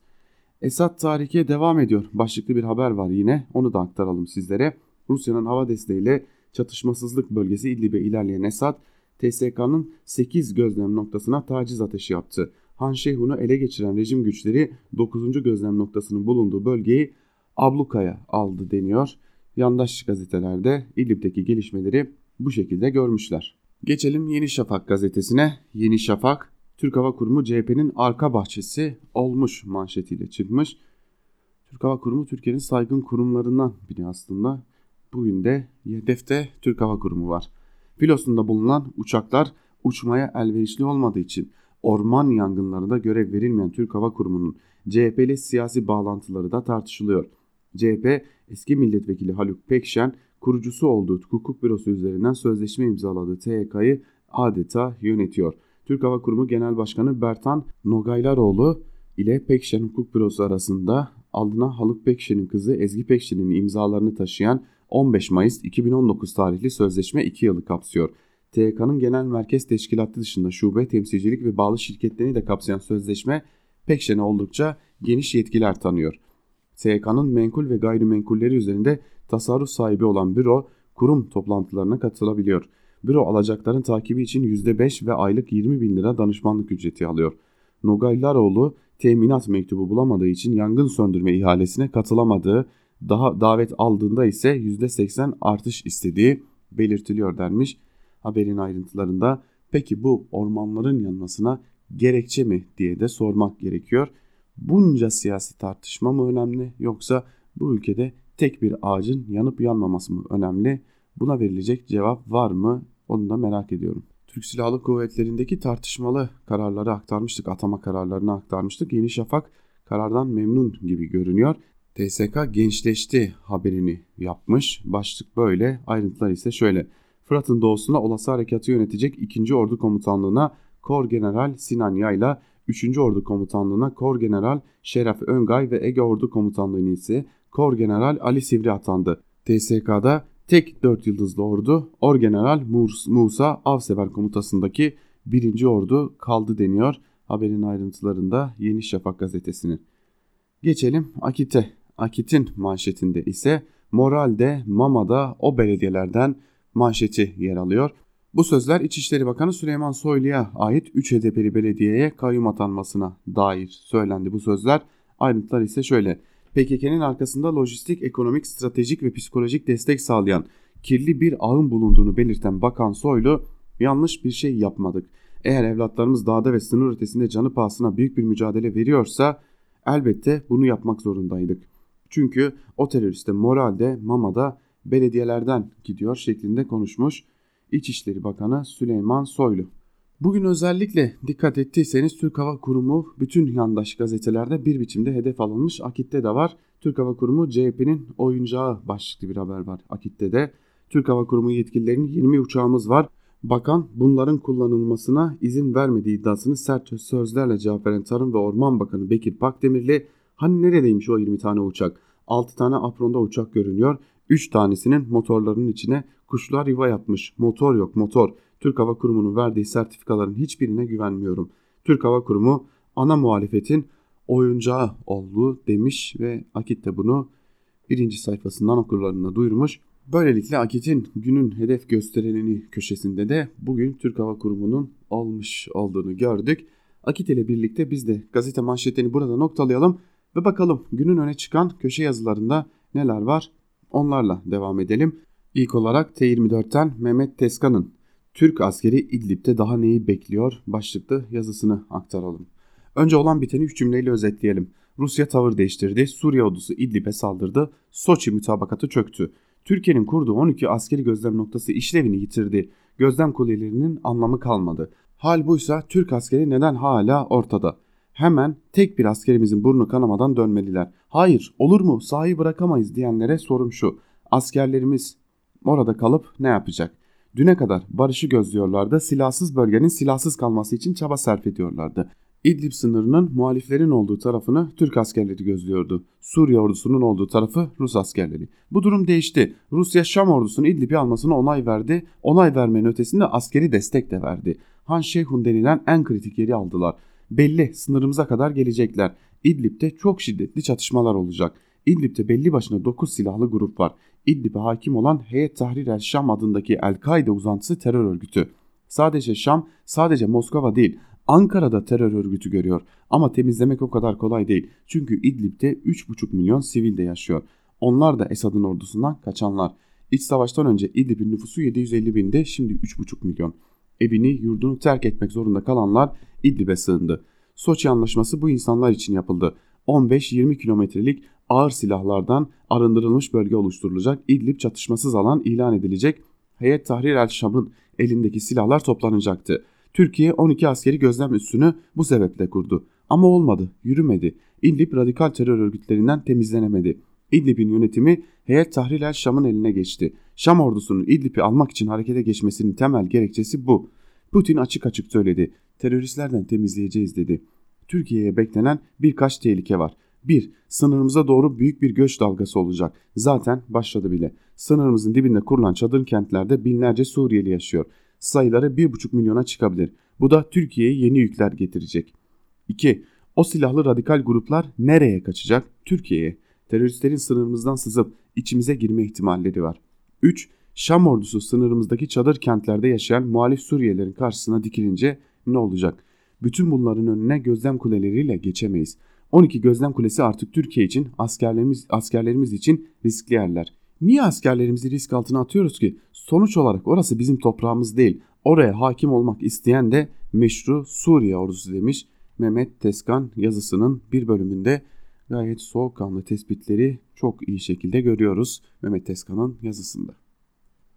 Esad tarihe devam ediyor. Başlıklı bir haber var yine. Onu da aktaralım sizlere. Rusya'nın hava desteğiyle çatışmasızlık bölgesi İdlib'e ilerleyen Esad, TSK'nın 8 gözlem noktasına taciz ateşi yaptı. Han Şehun'u ele geçiren rejim güçleri 9. gözlem noktasının bulunduğu bölgeyi ablukaya aldı deniyor. Yandaş gazetelerde İdlib'deki gelişmeleri bu şekilde görmüşler. Geçelim Yeni Şafak gazetesine. Yeni Şafak, Türk Hava Kurumu CHP'nin arka bahçesi olmuş manşetiyle çıkmış. Türk Hava Kurumu Türkiye'nin saygın kurumlarından biri aslında. Bugün de hedefte Türk Hava Kurumu var. Filosunda bulunan uçaklar uçmaya elverişli olmadığı için orman yangınlarında görev verilmeyen Türk Hava Kurumu'nun CHP ile siyasi bağlantıları da tartışılıyor. CHP eski milletvekili Haluk Pekşen kurucusu olduğu hukuk bürosu üzerinden sözleşme imzaladığı TYK'yı adeta yönetiyor. Türk Hava Kurumu Genel Başkanı Bertan Nogaylaroğlu ile Pekşen Hukuk Bürosu arasında adına Haluk Pekşen'in kızı Ezgi Pekşen'in imzalarını taşıyan 15 Mayıs 2019 tarihli sözleşme 2 yılı kapsıyor. TYK'nın genel merkez teşkilatı dışında şube, temsilcilik ve bağlı şirketlerini de kapsayan sözleşme Pekşen'e oldukça geniş yetkiler tanıyor. TYK'nın menkul ve gayrimenkulleri üzerinde tasarruf sahibi olan büro kurum toplantılarına katılabiliyor. Büro alacakların takibi için %5 ve aylık 20 bin lira danışmanlık ücreti alıyor. Nogaylaroğlu teminat mektubu bulamadığı için yangın söndürme ihalesine katılamadığı, daha davet aldığında ise %80 artış istediği belirtiliyor denmiş. Haberin ayrıntılarında peki bu ormanların yanmasına gerekçe mi diye de sormak gerekiyor. Bunca siyasi tartışma mı önemli yoksa bu ülkede tek bir ağacın yanıp yanmaması mı önemli? Buna verilecek cevap var mı? Onu da merak ediyorum. Türk Silahlı Kuvvetleri'ndeki tartışmalı kararları aktarmıştık. Atama kararlarını aktarmıştık. Yeni Şafak karardan memnun gibi görünüyor. TSK gençleşti haberini yapmış. Başlık böyle. Ayrıntılar ise şöyle. Fırat'ın doğusuna olası harekatı yönetecek 2. Ordu Komutanlığı'na Kor General Sinan Yayla, 3. Ordu Komutanlığı'na Kor General Şeref Öngay ve Ege Ordu Komutanlığı'na ise Kor General Ali Sivri atandı. TSK'da tek 4 yıldızlı ordu Orgeneral Musa Avsever komutasındaki 1. ordu kaldı deniyor haberin ayrıntılarında Yeni Şafak gazetesinin. Geçelim Akit'e. Akit'in manşetinde ise moralde Mama'da o belediyelerden manşeti yer alıyor. Bu sözler İçişleri Bakanı Süleyman Soylu'ya ait 3 HDP'li belediyeye kayyum atanmasına dair söylendi bu sözler. Ayrıntılar ise şöyle. PKK'nın arkasında lojistik, ekonomik, stratejik ve psikolojik destek sağlayan kirli bir ağın bulunduğunu belirten Bakan Soylu yanlış bir şey yapmadık. Eğer evlatlarımız dağda ve sınır ötesinde canı pahasına büyük bir mücadele veriyorsa elbette bunu yapmak zorundaydık. Çünkü o teröriste moralde, mamada belediyelerden gidiyor şeklinde konuşmuş İçişleri Bakanı Süleyman Soylu. Bugün özellikle dikkat ettiyseniz Türk Hava Kurumu bütün yandaş gazetelerde bir biçimde hedef alınmış. Akit'te de var. Türk Hava Kurumu CHP'nin oyuncağı başlıklı bir haber var Akit'te de. Türk Hava Kurumu yetkililerinin 20 uçağımız var. Bakan bunların kullanılmasına izin vermediği iddiasını sert sözlerle cevap veren Tarım ve Orman Bakanı Bekir Pakdemirli hani neredeymiş o 20 tane uçak? 6 tane apronda uçak görünüyor. 3 tanesinin motorlarının içine kuşlar yuva yapmış. Motor yok motor. Türk Hava Kurumu'nun verdiği sertifikaların hiçbirine güvenmiyorum. Türk Hava Kurumu ana muhalefetin oyuncağı olduğu demiş ve Akit de bunu birinci sayfasından okurlarına duyurmuş. Böylelikle Akit'in günün hedef gösterileni köşesinde de bugün Türk Hava Kurumu'nun almış olduğunu gördük. Akit ile birlikte biz de gazete manşetlerini burada noktalayalım ve bakalım günün öne çıkan köşe yazılarında neler var onlarla devam edelim. İlk olarak T24'ten Mehmet Teskan'ın Türk askeri İdlib'de daha neyi bekliyor başlıklı yazısını aktaralım. Önce olan biteni 3 cümleyle özetleyelim. Rusya tavır değiştirdi, Suriye ordusu İdlib'e saldırdı, Soçi mütabakatı çöktü. Türkiye'nin kurduğu 12 askeri gözlem noktası işlevini yitirdi. Gözlem kulelerinin anlamı kalmadı. Hal buysa Türk askeri neden hala ortada? Hemen tek bir askerimizin burnu kanamadan dönmeliler. Hayır olur mu sahayı bırakamayız diyenlere sorum şu. Askerlerimiz orada kalıp ne yapacak? Düne kadar barışı gözlüyorlardı, silahsız bölgenin silahsız kalması için çaba sarf ediyorlardı. İdlib sınırının muhaliflerin olduğu tarafını Türk askerleri gözlüyordu. Suriye ordusunun olduğu tarafı Rus askerleri. Bu durum değişti. Rusya Şam ordusunun İdlib'i almasına onay verdi. Onay vermenin ötesinde askeri destek de verdi. Han Şeyhun denilen en kritik yeri aldılar. Belli sınırımıza kadar gelecekler. İdlib'de çok şiddetli çatışmalar olacak. İdlib'de belli başına 9 silahlı grup var. İdlib'e hakim olan Heyet Tahrir el Şam adındaki El-Kaide uzantısı terör örgütü. Sadece Şam, sadece Moskova değil, Ankara'da terör örgütü görüyor. Ama temizlemek o kadar kolay değil. Çünkü İdlib'de 3,5 milyon sivil de yaşıyor. Onlar da Esad'ın ordusundan kaçanlar. İç savaştan önce İdlib'in nüfusu 750 binde şimdi 3,5 milyon. Evini yurdunu terk etmek zorunda kalanlar İdlib'e sığındı. Soçi anlaşması bu insanlar için yapıldı. 15-20 kilometrelik ağır silahlardan arındırılmış bölge oluşturulacak. İdlib çatışmasız alan ilan edilecek. Heyet Tahrir el Şam'ın elindeki silahlar toplanacaktı. Türkiye 12 askeri gözlem üssünü bu sebeple kurdu. Ama olmadı, yürümedi. İdlib radikal terör örgütlerinden temizlenemedi. İdlib'in yönetimi Heyet Tahrir el Şam'ın eline geçti. Şam ordusunun İdlib'i almak için harekete geçmesinin temel gerekçesi bu. Putin açık açık söyledi. Teröristlerden temizleyeceğiz dedi. Türkiye'ye beklenen birkaç tehlike var. 1. Sınırımıza doğru büyük bir göç dalgası olacak. Zaten başladı bile. Sınırımızın dibinde kurulan çadır kentlerde binlerce Suriyeli yaşıyor. Sayıları 1,5 milyona çıkabilir. Bu da Türkiye'ye yeni yükler getirecek. 2. O silahlı radikal gruplar nereye kaçacak? Türkiye'ye. teröristlerin sınırımızdan sızıp içimize girme ihtimalleri var. 3. Şam ordusu sınırımızdaki çadır kentlerde yaşayan muhalif Suriyelilerin karşısına dikilince ne olacak? Bütün bunların önüne gözlem kuleleriyle geçemeyiz. 12 gözlem kulesi artık Türkiye için askerlerimiz askerlerimiz için riskli yerler. Niye askerlerimizi risk altına atıyoruz ki? Sonuç olarak orası bizim toprağımız değil. Oraya hakim olmak isteyen de meşru Suriye ordusu demiş Mehmet Teskan yazısının bir bölümünde gayet soğukkanlı tespitleri çok iyi şekilde görüyoruz Mehmet Teskan'ın yazısında.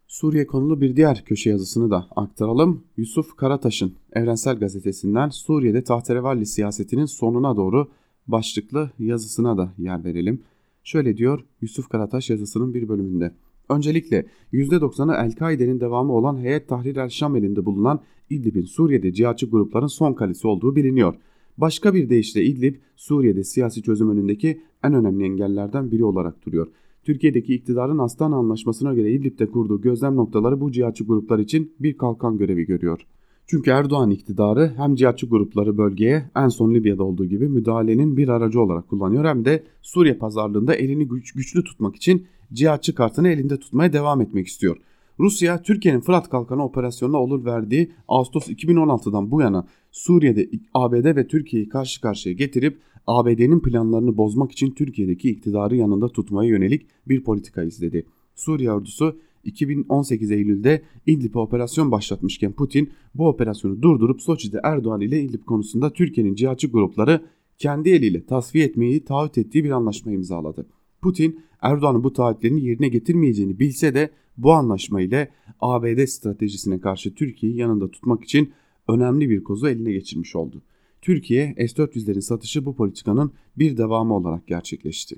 Suriye konulu bir diğer köşe yazısını da aktaralım. Yusuf Karataş'ın Evrensel Gazetesi'nden Suriye'de tahterevalli siyasetinin sonuna doğru başlıklı yazısına da yer verelim. Şöyle diyor Yusuf Karataş yazısının bir bölümünde. Öncelikle %90'ı El-Kaide'nin devamı olan Heyet Tahrir el-Şam elinde bulunan İdlib'in Suriye'de cihatçı grupların son kalesi olduğu biliniyor. Başka bir deyişle İdlib, Suriye'de siyasi çözüm önündeki en önemli engellerden biri olarak duruyor. Türkiye'deki iktidarın Astana Anlaşması'na göre İdlib'de kurduğu gözlem noktaları bu cihatçı gruplar için bir kalkan görevi görüyor. Çünkü Erdoğan iktidarı hem cihatçı grupları bölgeye en son Libya'da olduğu gibi müdahalenin bir aracı olarak kullanıyor hem de Suriye pazarlığında elini güç, güçlü tutmak için cihatçı kartını elinde tutmaya devam etmek istiyor. Rusya, Türkiye'nin Fırat Kalkanı operasyonuna olur verdiği Ağustos 2016'dan bu yana Suriye'de ABD ve Türkiye'yi karşı karşıya getirip ABD'nin planlarını bozmak için Türkiye'deki iktidarı yanında tutmaya yönelik bir politika izledi. Suriye ordusu 2018 Eylül'de İdlib'e operasyon başlatmışken Putin bu operasyonu durdurup Soçi'de Erdoğan ile İdlib konusunda Türkiye'nin cihatçı grupları kendi eliyle tasfiye etmeyi taahhüt ettiği bir anlaşma imzaladı. Putin Erdoğan'ın bu taahhütlerini yerine getirmeyeceğini bilse de bu anlaşma ile ABD stratejisine karşı Türkiye'yi yanında tutmak için önemli bir kozu eline geçirmiş oldu. Türkiye S-400'lerin satışı bu politikanın bir devamı olarak gerçekleşti.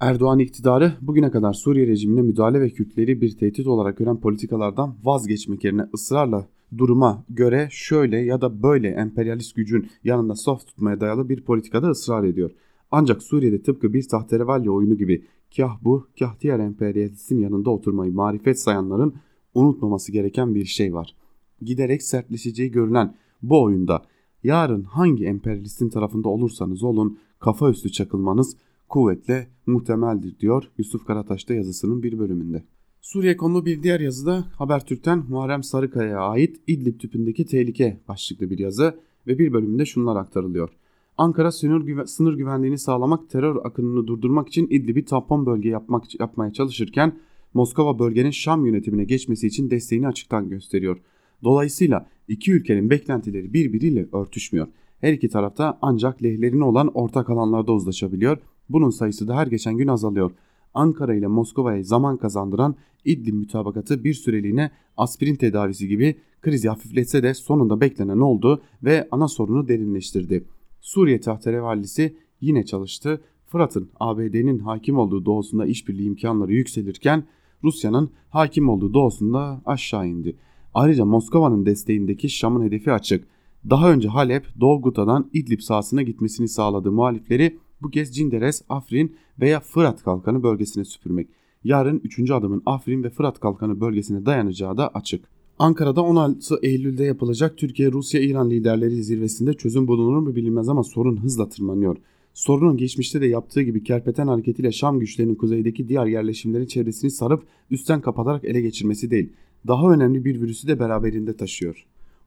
Erdoğan iktidarı bugüne kadar Suriye rejimine müdahale ve Kürtleri bir tehdit olarak gören politikalardan vazgeçmek yerine ısrarla duruma göre şöyle ya da böyle emperyalist gücün yanında soft tutmaya dayalı bir politikada ısrar ediyor. Ancak Suriye'de tıpkı bir tahterevalli oyunu gibi kah bu kah diğer emperyalistin yanında oturmayı marifet sayanların unutmaması gereken bir şey var. Giderek sertleşeceği görülen bu oyunda yarın hangi emperyalistin tarafında olursanız olun kafa üstü çakılmanız kuvvetle muhtemeldir diyor Yusuf Karataş'ta yazısının bir bölümünde. Suriye konulu bir diğer yazıda Habertürk'ten Muharrem Sarıkaya'ya ait İdlib tüpündeki tehlike başlıklı bir yazı ve bir bölümünde şunlar aktarılıyor. Ankara sınır, güve sınır güvenliğini sağlamak, terör akınını durdurmak için İdlib'i tampon bölge yapmak, yapmaya çalışırken Moskova bölgenin Şam yönetimine geçmesi için desteğini açıktan gösteriyor. Dolayısıyla iki ülkenin beklentileri birbiriyle örtüşmüyor. Her iki tarafta ancak lehlerine olan ortak alanlarda uzlaşabiliyor. Bunun sayısı da her geçen gün azalıyor. Ankara ile Moskova'ya zaman kazandıran İdlib mütabakatı bir süreliğine aspirin tedavisi gibi krizi hafifletse de sonunda beklenen oldu ve ana sorunu derinleştirdi. Suriye tahterevallisi yine çalıştı. Fırat'ın ABD'nin hakim olduğu doğusunda işbirliği imkanları yükselirken Rusya'nın hakim olduğu doğusunda aşağı indi. Ayrıca Moskova'nın desteğindeki Şam'ın hedefi açık. Daha önce Halep, Dolguta'dan İdlib sahasına gitmesini sağladığı muhalifleri bu kez Cinderes, Afrin veya Fırat Kalkanı bölgesine süpürmek. Yarın 3. adımın Afrin ve Fırat Kalkanı bölgesine dayanacağı da açık. Ankara'da 16 Eylül'de yapılacak Türkiye-Rusya-İran liderleri zirvesinde çözüm bulunur mu bilinmez ama sorun hızla tırmanıyor. Sorunun geçmişte de yaptığı gibi kerpeten hareketiyle Şam güçlerinin kuzeydeki diğer yerleşimlerin çevresini sarıp üstten kapatarak ele geçirmesi değil. Daha önemli bir virüsü de beraberinde taşıyor.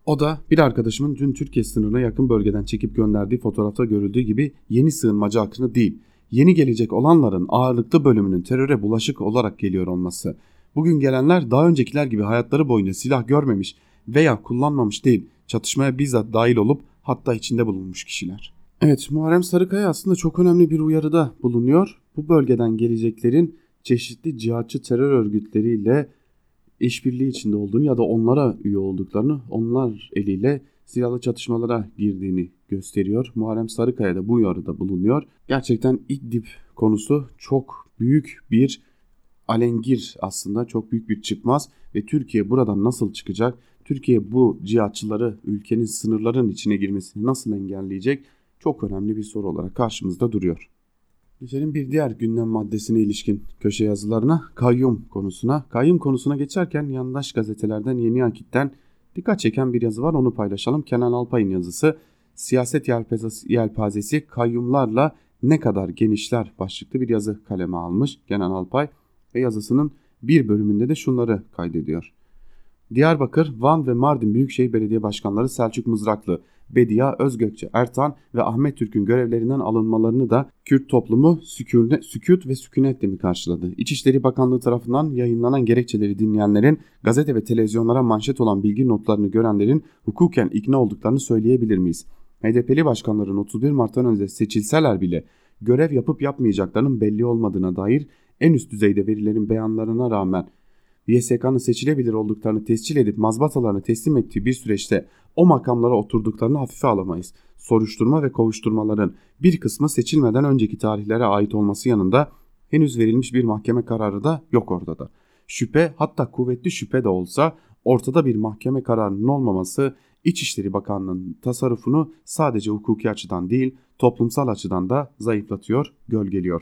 O da bir arkadaşımın dün Türkiye sınırına yakın bölgeden çekip gönderdiği fotoğrafta görüldüğü gibi yeni sığınmacı akını değil, yeni gelecek olanların ağırlıklı bölümünün teröre bulaşık olarak geliyor olması. Bugün gelenler daha öncekiler gibi hayatları boyunca silah görmemiş veya kullanmamış değil, çatışmaya bizzat dahil olup hatta içinde bulunmuş kişiler. Evet Muharrem Sarıkaya aslında çok önemli bir uyarıda bulunuyor. Bu bölgeden geleceklerin çeşitli cihatçı terör örgütleriyle işbirliği içinde olduğunu ya da onlara üye olduklarını, onlar eliyle silahlı çatışmalara girdiğini gösteriyor. Muharrem Sarıkaya da bu uyarıda bulunuyor. Gerçekten İdlib konusu çok büyük bir alengir aslında çok büyük bir çıkmaz ve Türkiye buradan nasıl çıkacak? Türkiye bu cihatçıları ülkenin sınırların içine girmesini nasıl engelleyecek? Çok önemli bir soru olarak karşımızda duruyor. Geçelim bir diğer gündem maddesine ilişkin köşe yazılarına kayyum konusuna. Kayyum konusuna geçerken yandaş gazetelerden Yeni Akit'ten dikkat çeken bir yazı var onu paylaşalım. Kenan Alpay'ın yazısı siyaset yelpazesi kayyumlarla ne kadar genişler başlıklı bir yazı kaleme almış Kenan Alpay ve yazısının bir bölümünde de şunları kaydediyor. Diyarbakır, Van ve Mardin Büyükşehir Belediye Başkanları Selçuk Mızraklı, Bedia Özgökçe Ertan ve Ahmet Türk'ün görevlerinden alınmalarını da Kürt toplumu sükûne, sükut ve sükunetle mi karşıladı? İçişleri Bakanlığı tarafından yayınlanan gerekçeleri dinleyenlerin gazete ve televizyonlara manşet olan bilgi notlarını görenlerin hukuken ikna olduklarını söyleyebilir miyiz? HDP'li başkanların 31 Mart'tan önce seçilseler bile görev yapıp yapmayacaklarının belli olmadığına dair en üst düzeyde verilerin beyanlarına rağmen YSK'nın seçilebilir olduklarını tescil edip mazbatalarını teslim ettiği bir süreçte o makamlara oturduklarını hafife alamayız. Soruşturma ve kovuşturmaların bir kısmı seçilmeden önceki tarihlere ait olması yanında henüz verilmiş bir mahkeme kararı da yok ortada. Şüphe hatta kuvvetli şüphe de olsa ortada bir mahkeme kararının olmaması İçişleri Bakanlığı'nın tasarrufunu sadece hukuki açıdan değil toplumsal açıdan da zayıflatıyor, gölgeliyor.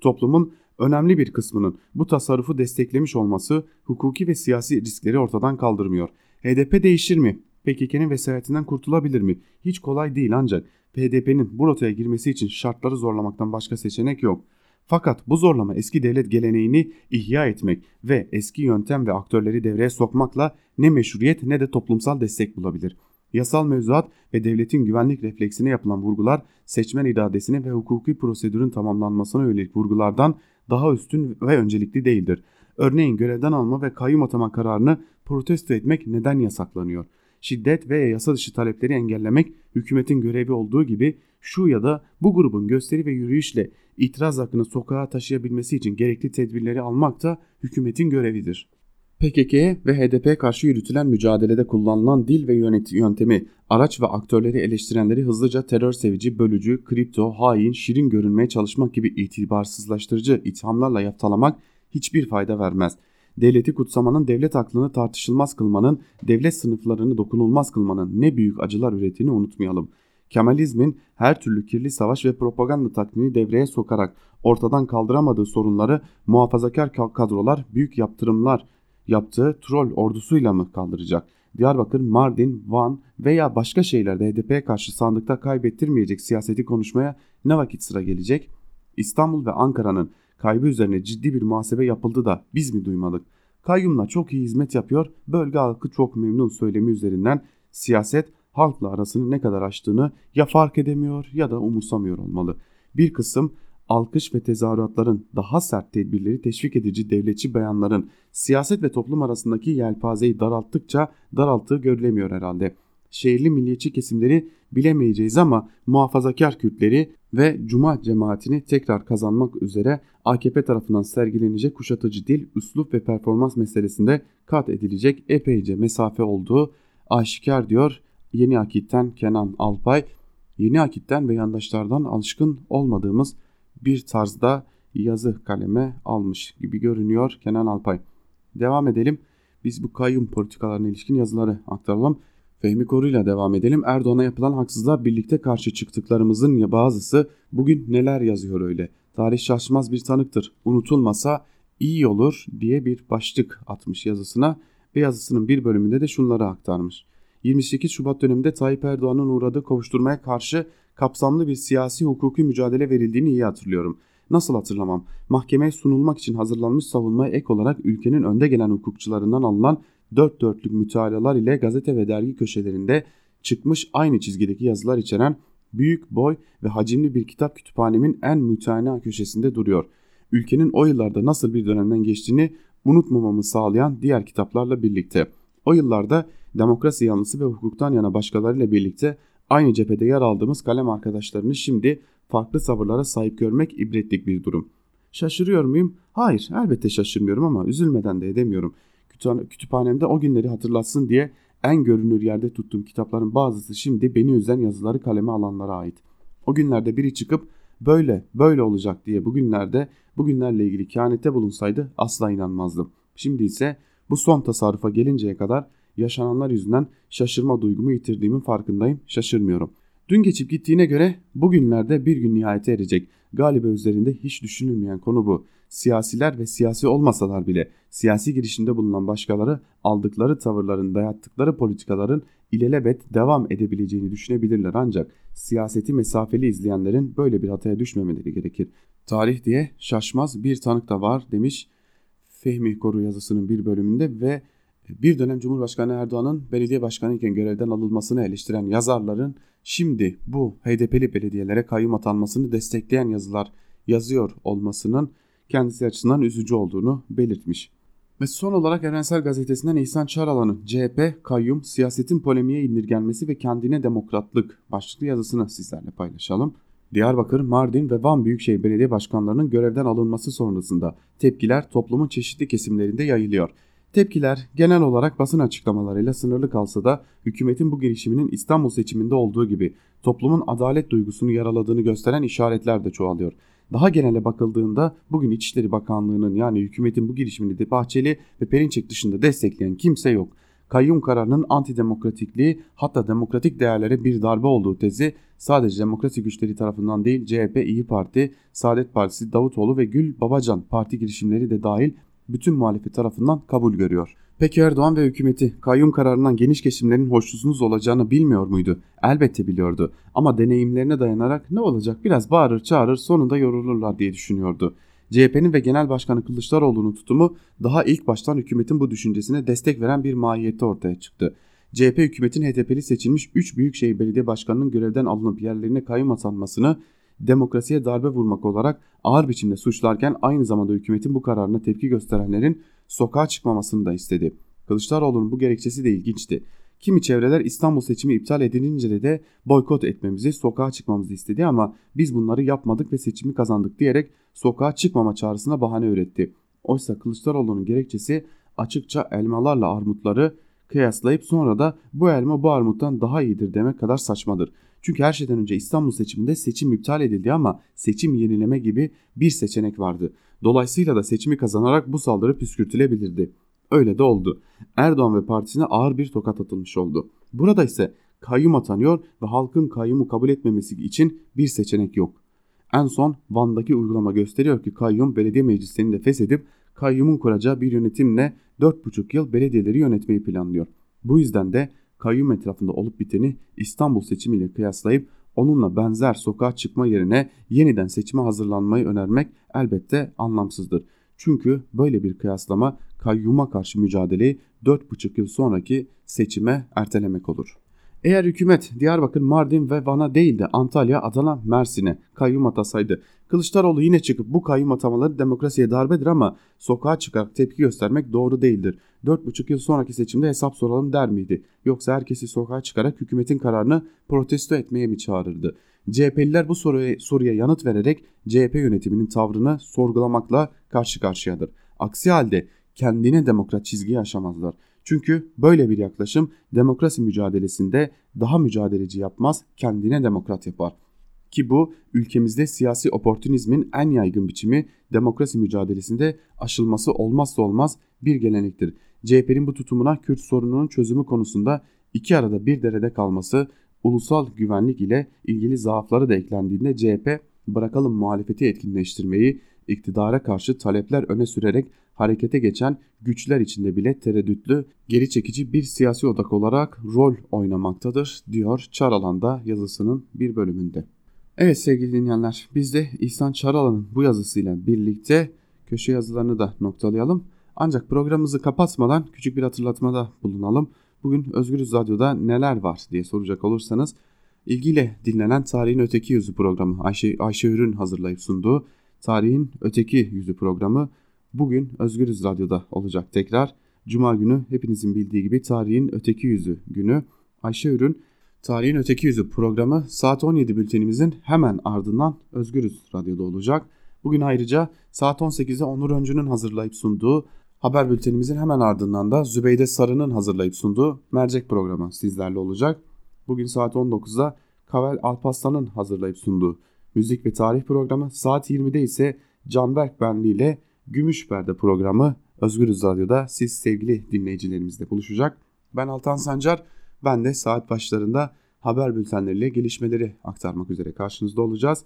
Toplumun önemli bir kısmının bu tasarrufu desteklemiş olması hukuki ve siyasi riskleri ortadan kaldırmıyor. HDP değişir mi? PKK'nın vesayetinden kurtulabilir mi? Hiç kolay değil ancak HDP'nin bu rotaya girmesi için şartları zorlamaktan başka seçenek yok. Fakat bu zorlama eski devlet geleneğini ihya etmek ve eski yöntem ve aktörleri devreye sokmakla ne meşruiyet ne de toplumsal destek bulabilir. Yasal mevzuat ve devletin güvenlik refleksine yapılan vurgular seçmen iradesine ve hukuki prosedürün tamamlanmasına yönelik vurgulardan daha üstün ve öncelikli değildir. Örneğin görevden alma ve kayyum atama kararını protesto etmek neden yasaklanıyor? Şiddet ve yasa dışı talepleri engellemek hükümetin görevi olduğu gibi şu ya da bu grubun gösteri ve yürüyüşle itiraz hakkını sokağa taşıyabilmesi için gerekli tedbirleri almak da hükümetin görevidir. PKK'ye ve HDP'ye karşı yürütülen mücadelede kullanılan dil ve yöntemi, araç ve aktörleri eleştirenleri hızlıca terör sevici, bölücü, kripto, hain, şirin görünmeye çalışmak gibi itibarsızlaştırıcı ithamlarla yaftalamak hiçbir fayda vermez. Devleti kutsamanın, devlet aklını tartışılmaz kılmanın, devlet sınıflarını dokunulmaz kılmanın ne büyük acılar ürettiğini unutmayalım. Kemalizmin her türlü kirli savaş ve propaganda taktiğini devreye sokarak ortadan kaldıramadığı sorunları muhafazakar kadrolar büyük yaptırımlar yaptığı troll ordusuyla mı kaldıracak? Diyarbakır, Mardin, Van veya başka şehirlerde HDP'ye karşı sandıkta kaybettirmeyecek siyaseti konuşmaya ne vakit sıra gelecek? İstanbul ve Ankara'nın kaybı üzerine ciddi bir muhasebe yapıldı da biz mi duymadık? Kayyumla çok iyi hizmet yapıyor, bölge halkı çok memnun söylemi üzerinden siyaset halkla arasını ne kadar açtığını ya fark edemiyor ya da umursamıyor olmalı. Bir kısım alkış ve tezahüratların daha sert tedbirleri teşvik edici devletçi beyanların siyaset ve toplum arasındaki yelpazeyi daralttıkça daralttığı görülemiyor herhalde. Şehirli milliyetçi kesimleri bilemeyeceğiz ama muhafazakar Kürtleri ve Cuma cemaatini tekrar kazanmak üzere AKP tarafından sergilenecek kuşatıcı dil, üslup ve performans meselesinde kat edilecek epeyce mesafe olduğu aşikar diyor Yeni Akit'ten Kenan Alpay. Yeni Akit'ten ve yandaşlardan alışkın olmadığımız bir tarzda yazı kaleme almış gibi görünüyor Kenan Alpay. Devam edelim. Biz bu kayyum politikalarına ilişkin yazıları aktaralım. Fehmi Koru'yla devam edelim. Erdoğan'a yapılan haksızlığa birlikte karşı çıktıklarımızın bazısı bugün neler yazıyor öyle. Tarih şaşmaz bir tanıktır. Unutulmasa iyi olur diye bir başlık atmış yazısına ve yazısının bir bölümünde de şunları aktarmış. 28 Şubat döneminde Tayyip Erdoğan'ın uğradığı kovuşturmaya karşı kapsamlı bir siyasi hukuki mücadele verildiğini iyi hatırlıyorum. Nasıl hatırlamam? Mahkemeye sunulmak için hazırlanmış savunmaya ek olarak ülkenin önde gelen hukukçularından alınan dört dörtlük mütalalar ile gazete ve dergi köşelerinde çıkmış aynı çizgideki yazılar içeren büyük boy ve hacimli bir kitap kütüphanemin en mütena köşesinde duruyor. Ülkenin o yıllarda nasıl bir dönemden geçtiğini unutmamamı sağlayan diğer kitaplarla birlikte. O yıllarda demokrasi yanlısı ve hukuktan yana başkalarıyla birlikte aynı cephede yer aldığımız kalem arkadaşlarını şimdi farklı sabırlara sahip görmek ibretlik bir durum. Şaşırıyor muyum? Hayır elbette şaşırmıyorum ama üzülmeden de edemiyorum. Kütüphanemde o günleri hatırlatsın diye en görünür yerde tuttuğum kitapların bazısı şimdi beni üzen yazıları kaleme alanlara ait. O günlerde biri çıkıp böyle böyle olacak diye bugünlerde bugünlerle ilgili kehanette bulunsaydı asla inanmazdım. Şimdi ise bu son tasarrufa gelinceye kadar yaşananlar yüzünden şaşırma duygumu yitirdiğimin farkındayım, şaşırmıyorum. Dün geçip gittiğine göre bugünlerde bir gün nihayete erecek. Galiba üzerinde hiç düşünülmeyen konu bu. Siyasiler ve siyasi olmasalar bile siyasi girişimde bulunan başkaları aldıkları tavırların, dayattıkları politikaların ilelebet devam edebileceğini düşünebilirler ancak siyaseti mesafeli izleyenlerin böyle bir hataya düşmemeleri gerekir. Tarih diye şaşmaz bir tanık da var demiş Fehmi Koru yazısının bir bölümünde ve bir dönem Cumhurbaşkanı Erdoğan'ın belediye başkanı iken görevden alınmasını eleştiren yazarların şimdi bu HDP'li belediyelere kayyum atanmasını destekleyen yazılar yazıyor olmasının kendisi açısından üzücü olduğunu belirtmiş. Ve son olarak Evrensel Gazetesi'nden İhsan Çaralan'ın CHP, kayyum, siyasetin polemiğe indirgenmesi ve kendine demokratlık başlıklı yazısını sizlerle paylaşalım. Diyarbakır, Mardin ve Van Büyükşehir Belediye Başkanlarının görevden alınması sonrasında tepkiler toplumun çeşitli kesimlerinde yayılıyor. Tepkiler genel olarak basın açıklamalarıyla sınırlı kalsa da hükümetin bu girişiminin İstanbul seçiminde olduğu gibi toplumun adalet duygusunu yaraladığını gösteren işaretler de çoğalıyor. Daha genele bakıldığında bugün İçişleri Bakanlığı'nın yani hükümetin bu girişimini de Bahçeli ve Perinçek dışında destekleyen kimse yok. Kayyum kararının antidemokratikliği hatta demokratik değerlere bir darbe olduğu tezi sadece demokrasi güçleri tarafından değil CHP, İyi Parti, Saadet Partisi, Davutoğlu ve Gül Babacan parti girişimleri de dahil bütün muhalefet tarafından kabul görüyor. Peki Erdoğan ve hükümeti kayyum kararından geniş kesimlerin hoşnutsuz olacağını bilmiyor muydu? Elbette biliyordu ama deneyimlerine dayanarak ne olacak biraz bağırır çağırır sonunda yorulurlar diye düşünüyordu. CHP'nin ve Genel Başkanı Kılıçdaroğlu'nun tutumu daha ilk baştan hükümetin bu düşüncesine destek veren bir mahiyette ortaya çıktı. CHP hükümetin HDP'li seçilmiş 3 büyükşehir belediye başkanının görevden alınıp yerlerine kayyum atanmasını demokrasiye darbe vurmak olarak ağır biçimde suçlarken aynı zamanda hükümetin bu kararına tepki gösterenlerin sokağa çıkmamasını da istedi. Kılıçdaroğlu'nun bu gerekçesi de ilginçti. Kimi çevreler İstanbul seçimi iptal edilince de boykot etmemizi, sokağa çıkmamızı istedi ama biz bunları yapmadık ve seçimi kazandık diyerek sokağa çıkmama çağrısına bahane üretti. Oysa Kılıçdaroğlu'nun gerekçesi açıkça elmalarla armutları kıyaslayıp sonra da bu elma bu armuttan daha iyidir demek kadar saçmadır. Çünkü her şeyden önce İstanbul seçiminde seçim iptal edildi ama seçim yenileme gibi bir seçenek vardı. Dolayısıyla da seçimi kazanarak bu saldırı püskürtülebilirdi. Öyle de oldu. Erdoğan ve partisine ağır bir tokat atılmış oldu. Burada ise kayyum atanıyor ve halkın kayyumu kabul etmemesi için bir seçenek yok. En son Van'daki uygulama gösteriyor ki kayyum belediye meclislerini de feshedip kayyumun kuracağı bir yönetimle 4,5 yıl belediyeleri yönetmeyi planlıyor. Bu yüzden de kayyum etrafında olup biteni İstanbul seçimiyle kıyaslayıp onunla benzer sokağa çıkma yerine yeniden seçime hazırlanmayı önermek elbette anlamsızdır. Çünkü böyle bir kıyaslama kayyuma karşı mücadeleyi 4,5 yıl sonraki seçime ertelemek olur. Eğer hükümet Diyarbakır, Mardin ve Van'a değil de Antalya, Adana, Mersin'e kayyum atasaydı Kılıçdaroğlu yine çıkıp bu kayyum atamaları demokrasiye darbedir ama sokağa çıkarak tepki göstermek doğru değildir. 4,5 yıl sonraki seçimde hesap soralım der miydi? Yoksa herkesi sokağa çıkarak hükümetin kararını protesto etmeye mi çağırırdı? CHP'liler bu soruya, soruya yanıt vererek CHP yönetiminin tavrını sorgulamakla karşı karşıyadır. Aksi halde kendine demokrat çizgiyi aşamazlar. Çünkü böyle bir yaklaşım demokrasi mücadelesinde daha mücadeleci yapmaz, kendine demokrat yapar. Ki bu ülkemizde siyasi oportunizmin en yaygın biçimi demokrasi mücadelesinde aşılması olmazsa olmaz bir gelenektir. CHP'nin bu tutumuna Kürt sorununun çözümü konusunda iki arada bir derede kalması, ulusal güvenlik ile ilgili zaafları da eklendiğinde CHP bırakalım muhalefeti etkinleştirmeyi, iktidara karşı talepler öne sürerek harekete geçen güçler içinde bile tereddütlü, geri çekici bir siyasi odak olarak rol oynamaktadır diyor Çaralan'da yazısının bir bölümünde. Evet sevgili dinleyenler biz de İhsan Çaralan'ın bu yazısıyla birlikte köşe yazılarını da noktalayalım. Ancak programımızı kapatmadan küçük bir hatırlatmada bulunalım. Bugün Özgürüz Radyo'da neler var diye soracak olursanız ilgiyle dinlenen Tarihin Öteki Yüzü programı Ayşe, Ayşe Ürün hazırlayıp sunduğu Tarihin Öteki Yüzü programı bugün Özgürüz Radyo'da olacak tekrar. Cuma günü hepinizin bildiği gibi Tarihin Öteki Yüzü günü. Ayşe Ürün Tarihin Öteki Yüzü programı saat 17 bültenimizin hemen ardından Özgürüz Radyo'da olacak. Bugün ayrıca saat 18'de Onur Öncü'nün hazırlayıp sunduğu haber bültenimizin hemen ardından da Zübeyde Sarı'nın hazırlayıp sunduğu Mercek programı sizlerle olacak. Bugün saat 19'da Kavel Alpaslan'ın hazırlayıp sunduğu müzik ve tarih programı, saat 20'de ise Canberk Benli ile Gümüş Perde programı Özgürüz Radyo'da siz sevgili dinleyicilerimizle buluşacak. Ben Altan Sancar, ben de saat başlarında haber bültenleriyle gelişmeleri aktarmak üzere karşınızda olacağız.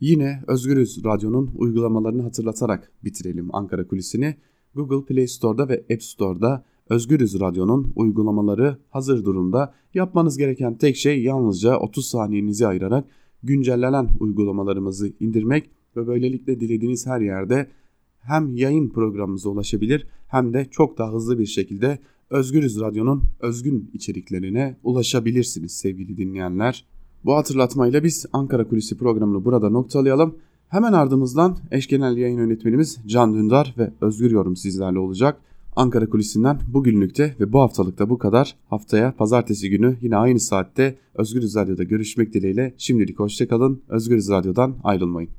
Yine Özgürüz Radyo'nun uygulamalarını hatırlatarak bitirelim Ankara Kulisi'ni. Google Play Store'da ve App Store'da Özgürüz Radyo'nun uygulamaları hazır durumda. Yapmanız gereken tek şey yalnızca 30 saniyenizi ayırarak güncellenen uygulamalarımızı indirmek ve böylelikle dilediğiniz her yerde hem yayın programımıza ulaşabilir hem de çok daha hızlı bir şekilde Özgürüz Radyo'nun özgün içeriklerine ulaşabilirsiniz sevgili dinleyenler. Bu hatırlatmayla biz Ankara Kulisi programını burada noktalayalım. Hemen ardımızdan eş genel yayın yönetmenimiz Can Dündar ve Özgür Yorum sizlerle olacak. Ankara Kulisi'nden bugünlükte ve bu haftalıkta bu kadar. Haftaya pazartesi günü yine aynı saatte Özgürüz Radyo'da görüşmek dileğiyle. Şimdilik hoşçakalın. Özgürüz Radyo'dan ayrılmayın.